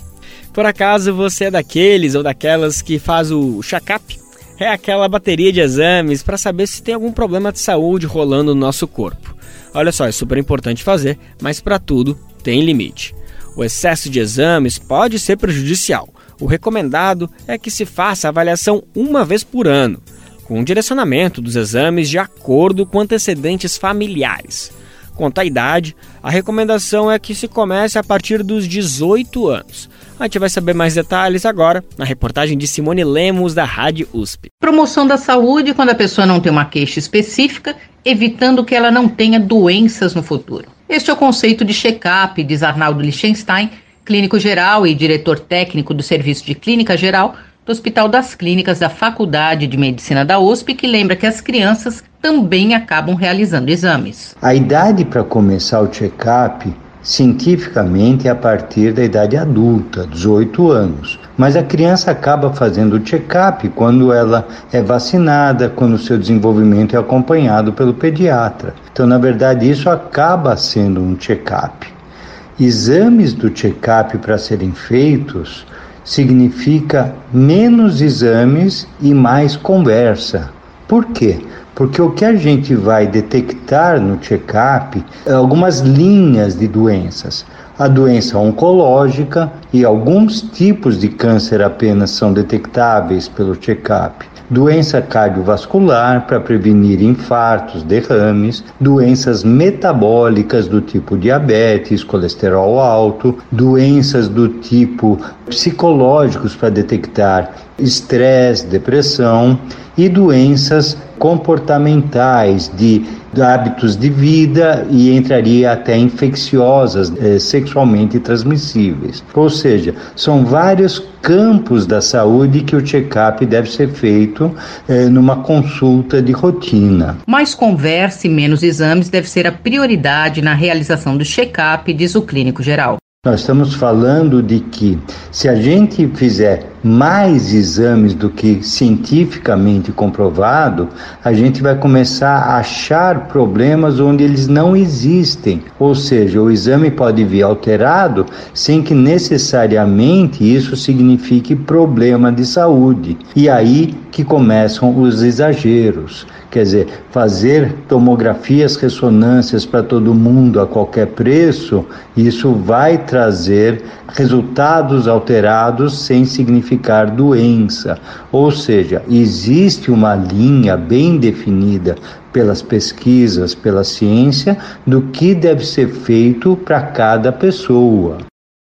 Por acaso você é daqueles ou daquelas que faz o check-up? É aquela bateria de exames para saber se tem algum problema de saúde rolando no nosso corpo. Olha só, é super importante fazer, mas para tudo tem limite. O excesso de exames pode ser prejudicial. O recomendado é que se faça a avaliação uma vez por ano, com o direcionamento dos exames de acordo com antecedentes familiares. Quanto à idade, a recomendação é que se comece a partir dos 18 anos. A gente vai saber mais detalhes agora na reportagem de Simone Lemos, da Rádio USP. Promoção da saúde quando a pessoa não tem uma queixa específica, evitando que ela não tenha doenças no futuro. Este é o conceito de check-up, diz Arnaldo Lichtenstein, clínico geral e diretor técnico do Serviço de Clínica Geral do Hospital das Clínicas da Faculdade de Medicina da USP, que lembra que as crianças também acabam realizando exames. A idade para começar o check-up cientificamente é a partir da idade adulta, 18 anos. Mas a criança acaba fazendo o check-up quando ela é vacinada, quando o seu desenvolvimento é acompanhado pelo pediatra. Então, na verdade, isso acaba sendo um check-up. Exames do check-up para serem feitos significa menos exames e mais conversa. Por quê? Porque o que a gente vai detectar no check-up é algumas linhas de doenças. A doença oncológica e alguns tipos de câncer apenas são detectáveis pelo check-up doença cardiovascular para prevenir infartos, derrames, doenças metabólicas do tipo diabetes, colesterol alto, doenças do tipo psicológicos para detectar estresse, depressão e doenças comportamentais de hábitos de vida e entraria até infecciosas eh, sexualmente transmissíveis. Ou seja, são vários campos da saúde que o check-up deve ser feito eh, numa consulta de rotina. Mais conversa e menos exames deve ser a prioridade na realização do check-up, diz o clínico geral. Nós estamos falando de que Se a gente fizer mais exames do que cientificamente comprovado, a gente vai começar a achar problemas onde eles não existem. Ou seja, o exame pode vir alterado sem que necessariamente isso signifique problema de saúde. E aí que começam os exageros. Quer dizer, fazer tomografias, ressonâncias para todo mundo a qualquer preço, isso vai trazer resultados alterados sem significar doença. Ou seja, existe uma linha bem definida pelas pesquisas, pela ciência, do que deve ser feito para cada pessoa.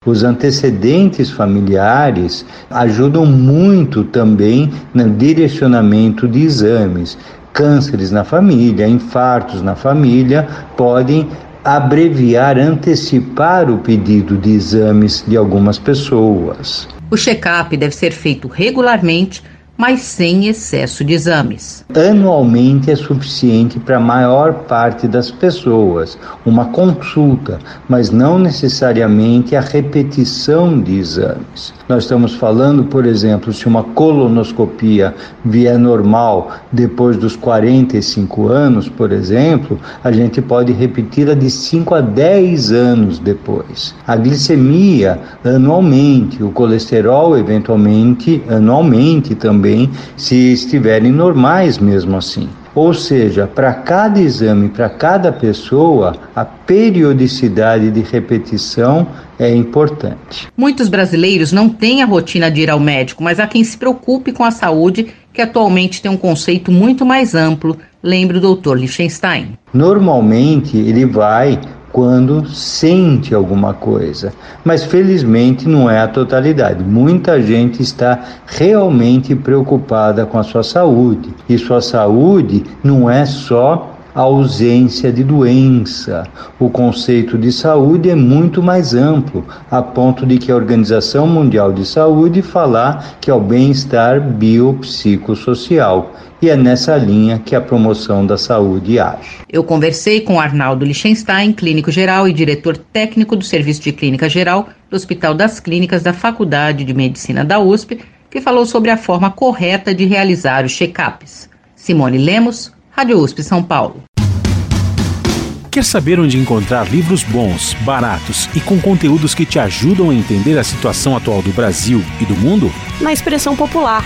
Os antecedentes familiares ajudam muito também no direcionamento de exames. Cânceres na família, infartos na família podem abreviar, antecipar o pedido de exames de algumas pessoas. O check-up deve ser feito regularmente mas sem excesso de exames. Anualmente é suficiente para a maior parte das pessoas uma consulta, mas não necessariamente a repetição de exames. Nós estamos falando, por exemplo, se uma colonoscopia vier normal depois dos 45 anos, por exemplo, a gente pode repeti-la de 5 a 10 anos depois. A glicemia anualmente, o colesterol eventualmente anualmente também se estiverem normais mesmo assim. Ou seja, para cada exame, para cada pessoa, a periodicidade de repetição é importante. Muitos brasileiros não têm a rotina de ir ao médico, mas há quem se preocupe com a saúde, que atualmente tem um conceito muito mais amplo, lembra o Dr. Lichtenstein. Normalmente ele vai quando sente alguma coisa. Mas felizmente não é a totalidade. Muita gente está realmente preocupada com a sua saúde. E sua saúde não é só a ausência de doença. O conceito de saúde é muito mais amplo, a ponto de que a Organização Mundial de Saúde falar que é o bem-estar biopsicossocial. E é nessa linha que a promoção da saúde age. Eu conversei com Arnaldo Lichtenstein, clínico geral e diretor técnico do Serviço de Clínica Geral do Hospital das Clínicas da Faculdade de Medicina da USP, que falou sobre a forma correta de realizar os check-ups. Simone Lemos, Rádio USP São Paulo. Quer saber onde encontrar livros bons, baratos e com conteúdos que te ajudam a entender a situação atual do Brasil e do mundo? Na Expressão Popular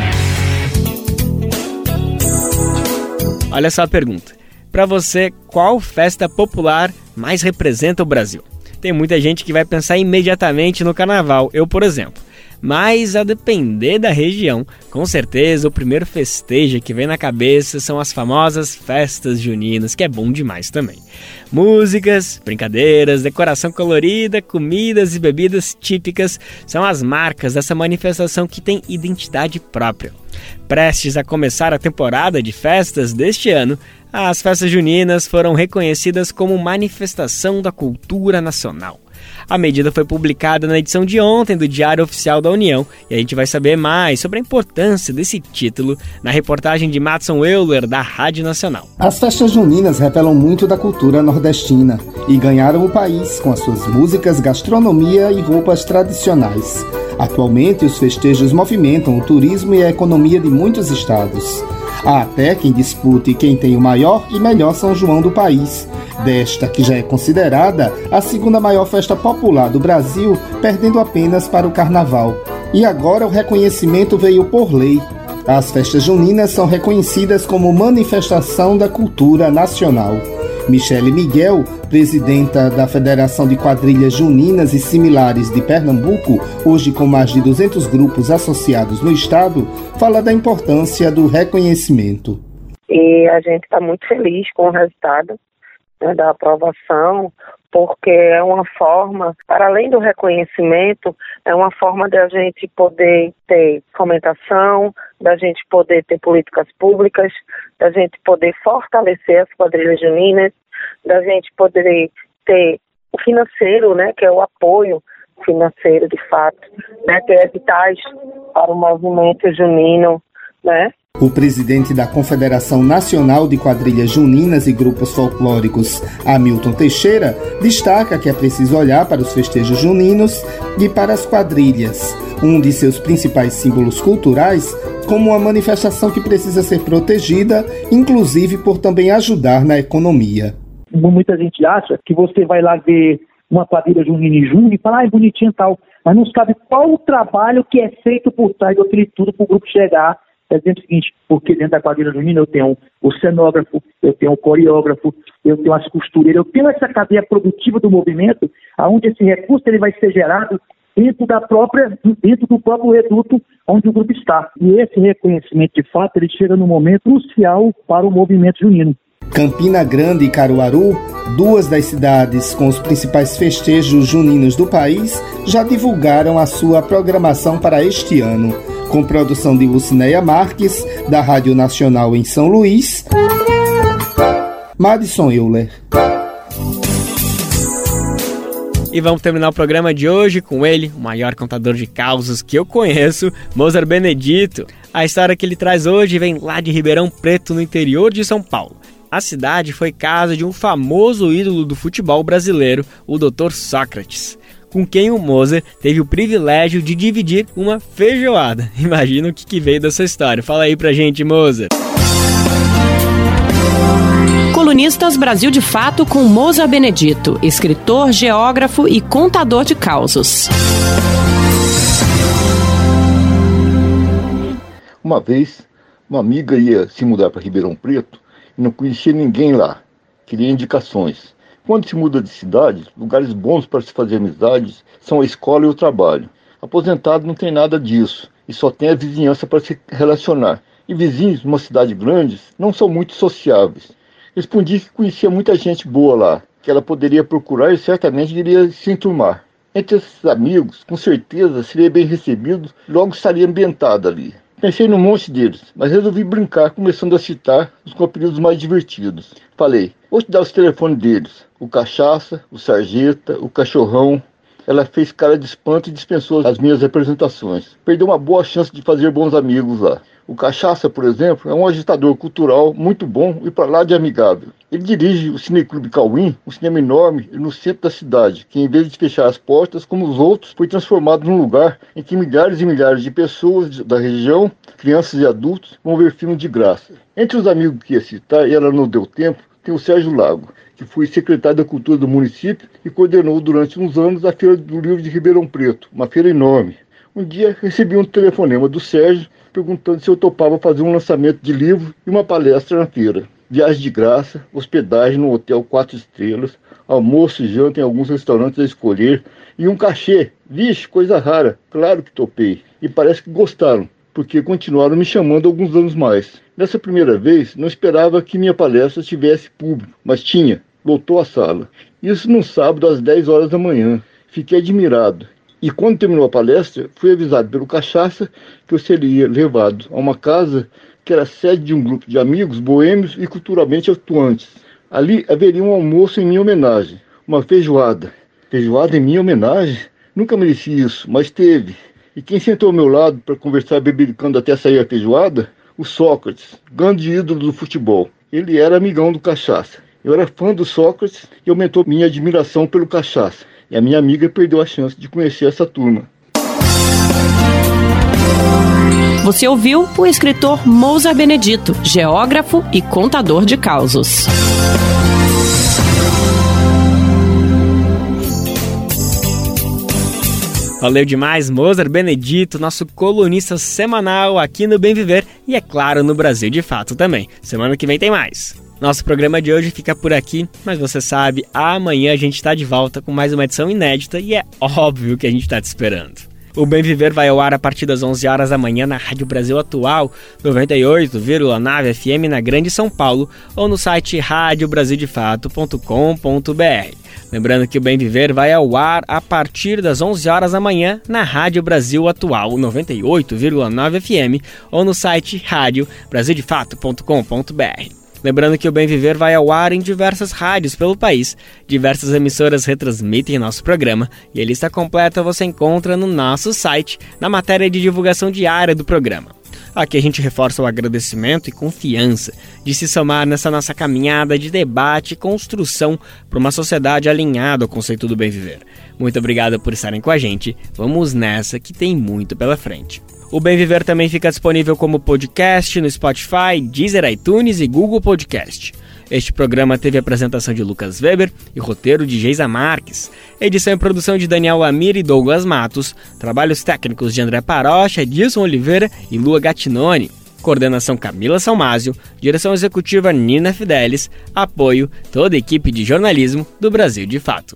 Olha só a pergunta. Para você, qual festa popular mais representa o Brasil? Tem muita gente que vai pensar imediatamente no carnaval, eu, por exemplo. Mas a depender da região, com certeza o primeiro festejo que vem na cabeça são as famosas festas juninas, que é bom demais também. Músicas, brincadeiras, decoração colorida, comidas e bebidas típicas são as marcas dessa manifestação que tem identidade própria. Prestes a começar a temporada de festas deste ano, as festas juninas foram reconhecidas como manifestação da cultura nacional. A medida foi publicada na edição de ontem do Diário Oficial da União e a gente vai saber mais sobre a importância desse título na reportagem de Matson Euler, da Rádio Nacional. As festas juninas revelam muito da cultura nordestina e ganharam o país com as suas músicas, gastronomia e roupas tradicionais. Atualmente, os festejos movimentam o turismo e a economia de muitos estados. Há até quem dispute quem tem o maior e melhor São João do país, desta que já é considerada a segunda maior festa popular do Brasil, perdendo apenas para o Carnaval. E agora o reconhecimento veio por lei. As festas juninas são reconhecidas como manifestação da cultura nacional. Michele Miguel, presidenta da Federação de Quadrilhas Juninas e Similares de Pernambuco, hoje com mais de 200 grupos associados no estado, fala da importância do reconhecimento. E a gente está muito feliz com o resultado né, da aprovação, porque é uma forma, para além do reconhecimento, é uma forma da gente poder ter fomentação, da gente poder ter políticas públicas, da gente poder fortalecer as quadrilhas juninas, da gente poder ter o financeiro, né, que é o apoio financeiro de fato, né, ter editais para o movimento junino, né, o presidente da Confederação Nacional de Quadrilhas Juninas e Grupos Folclóricos, Hamilton Teixeira, destaca que é preciso olhar para os festejos juninos e para as quadrilhas, um de seus principais símbolos culturais, como uma manifestação que precisa ser protegida, inclusive por também ajudar na economia. Muita gente acha que você vai lá ver uma quadrilha junina em junho e fala, ah, é bonitinho e tal, mas não sabe qual o trabalho que é feito por trás daquele tudo para o grupo chegar é dizendo o seguinte, porque dentro da quadrilha junina eu tenho o cenógrafo, eu tenho o coreógrafo, eu tenho as costureiras, eu tenho essa cadeia produtiva do movimento, aonde esse recurso ele vai ser gerado dentro da própria, dentro do próprio reduto onde o grupo está. E esse reconhecimento, de fato, ele chega num momento crucial para o movimento junino. Campina Grande e Caruaru, duas das cidades com os principais festejos juninos do país, já divulgaram a sua programação para este ano com produção de Lucinéia Marques, da Rádio Nacional em São Luís. Madison Euler. E vamos terminar o programa de hoje com ele, o maior contador de causos que eu conheço, Mozart Benedito. A história que ele traz hoje vem lá de Ribeirão Preto, no interior de São Paulo. A cidade foi casa de um famoso ídolo do futebol brasileiro, o Dr. Sócrates com quem o Moser teve o privilégio de dividir uma feijoada. Imagina o que, que veio dessa história. Fala aí pra gente, Moser. Colunistas Brasil de Fato com Moza Benedito, escritor, geógrafo e contador de causos. Uma vez, uma amiga ia se mudar para Ribeirão Preto não conhecia ninguém lá. Queria indicações. Quando se muda de cidade, lugares bons para se fazer amizades são a escola e o trabalho. Aposentado não tem nada disso e só tem a vizinhança para se relacionar. E vizinhos numa cidade grande não são muito sociáveis. Respondi que conhecia muita gente boa lá, que ela poderia procurar e certamente iria se enturmar. Entre esses amigos, com certeza seria bem recebido, logo estaria ambientado ali. Pensei num monte deles, mas resolvi brincar, começando a citar os apelidos mais divertidos. Falei, vou te dar os telefones deles. O Cachaça, o Sarjeta, o Cachorrão. Ela fez cara de espanto e dispensou as minhas representações. Perdeu uma boa chance de fazer bons amigos lá. O Cachaça, por exemplo, é um agitador cultural muito bom e para lá de amigável. Ele dirige o Cineclube Cauim, um cinema enorme no centro da cidade, que em vez de fechar as portas, como os outros, foi transformado num lugar em que milhares e milhares de pessoas da região, crianças e adultos, vão ver filmes de graça. Entre os amigos que ia citar, e ela não deu tempo, tem o Sérgio Lago, que foi secretário da Cultura do município e coordenou durante uns anos a Feira do Livro de Ribeirão Preto, uma feira enorme. Um dia recebi um telefonema do Sérgio perguntando se eu topava fazer um lançamento de livro e uma palestra na feira. Viagem de graça, hospedagem no hotel quatro estrelas, almoço e janta em alguns restaurantes a escolher e um cachê. Vixe, coisa rara. Claro que topei. E parece que gostaram, porque continuaram me chamando alguns anos mais. Nessa primeira vez, não esperava que minha palestra tivesse público, mas tinha. Lotou a sala. Isso num sábado às 10 horas da manhã. Fiquei admirado. E quando terminou a palestra, fui avisado pelo Cachaça que eu seria levado a uma casa que era sede de um grupo de amigos boêmios e culturalmente atuantes. Ali haveria um almoço em minha homenagem, uma feijoada. Feijoada em minha homenagem? Nunca mereci isso, mas teve. E quem sentou ao meu lado para conversar bebicando até sair a feijoada? O Sócrates, grande ídolo do futebol. Ele era amigão do Cachaça. Eu era fã do Sócrates e aumentou minha admiração pelo Cachaça. E a minha amiga perdeu a chance de conhecer essa turma. Você ouviu o escritor Mousa Benedito, geógrafo e contador de causos. Valeu demais, Mozart Benedito, nosso colunista semanal aqui no Bem Viver e, é claro, no Brasil de Fato também. Semana que vem tem mais. Nosso programa de hoje fica por aqui, mas você sabe, amanhã a gente está de volta com mais uma edição inédita e é óbvio que a gente está te esperando. O Bem Viver vai ao ar a partir das 11 horas da manhã na Rádio Brasil Atual, 98,9 FM na Grande São Paulo ou no site radiobrasildefato.com.br. Lembrando que o Bem Viver vai ao ar a partir das 11 horas da manhã na Rádio Brasil Atual 98,9 FM ou no site radiobrasildefato.com.br. Lembrando que o Bem Viver vai ao ar em diversas rádios pelo país. Diversas emissoras retransmitem nosso programa e a lista completa você encontra no nosso site, na matéria de divulgação diária do programa. Aqui a gente reforça o agradecimento e confiança de se somar nessa nossa caminhada de debate e construção para uma sociedade alinhada ao conceito do bem viver. Muito obrigado por estarem com a gente. Vamos nessa que tem muito pela frente. O Bem Viver também fica disponível como podcast no Spotify, Deezer, iTunes e Google Podcast. Este programa teve apresentação de Lucas Weber e roteiro de Geisa Marques. Edição e produção de Daniel Amir e Douglas Matos. Trabalhos técnicos de André Parocha, Edilson Oliveira e Lua Gattinoni. Coordenação Camila Salmásio. Direção executiva Nina Fidelis. Apoio toda a equipe de jornalismo do Brasil de Fato.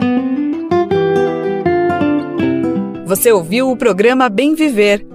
Você ouviu o programa Bem Viver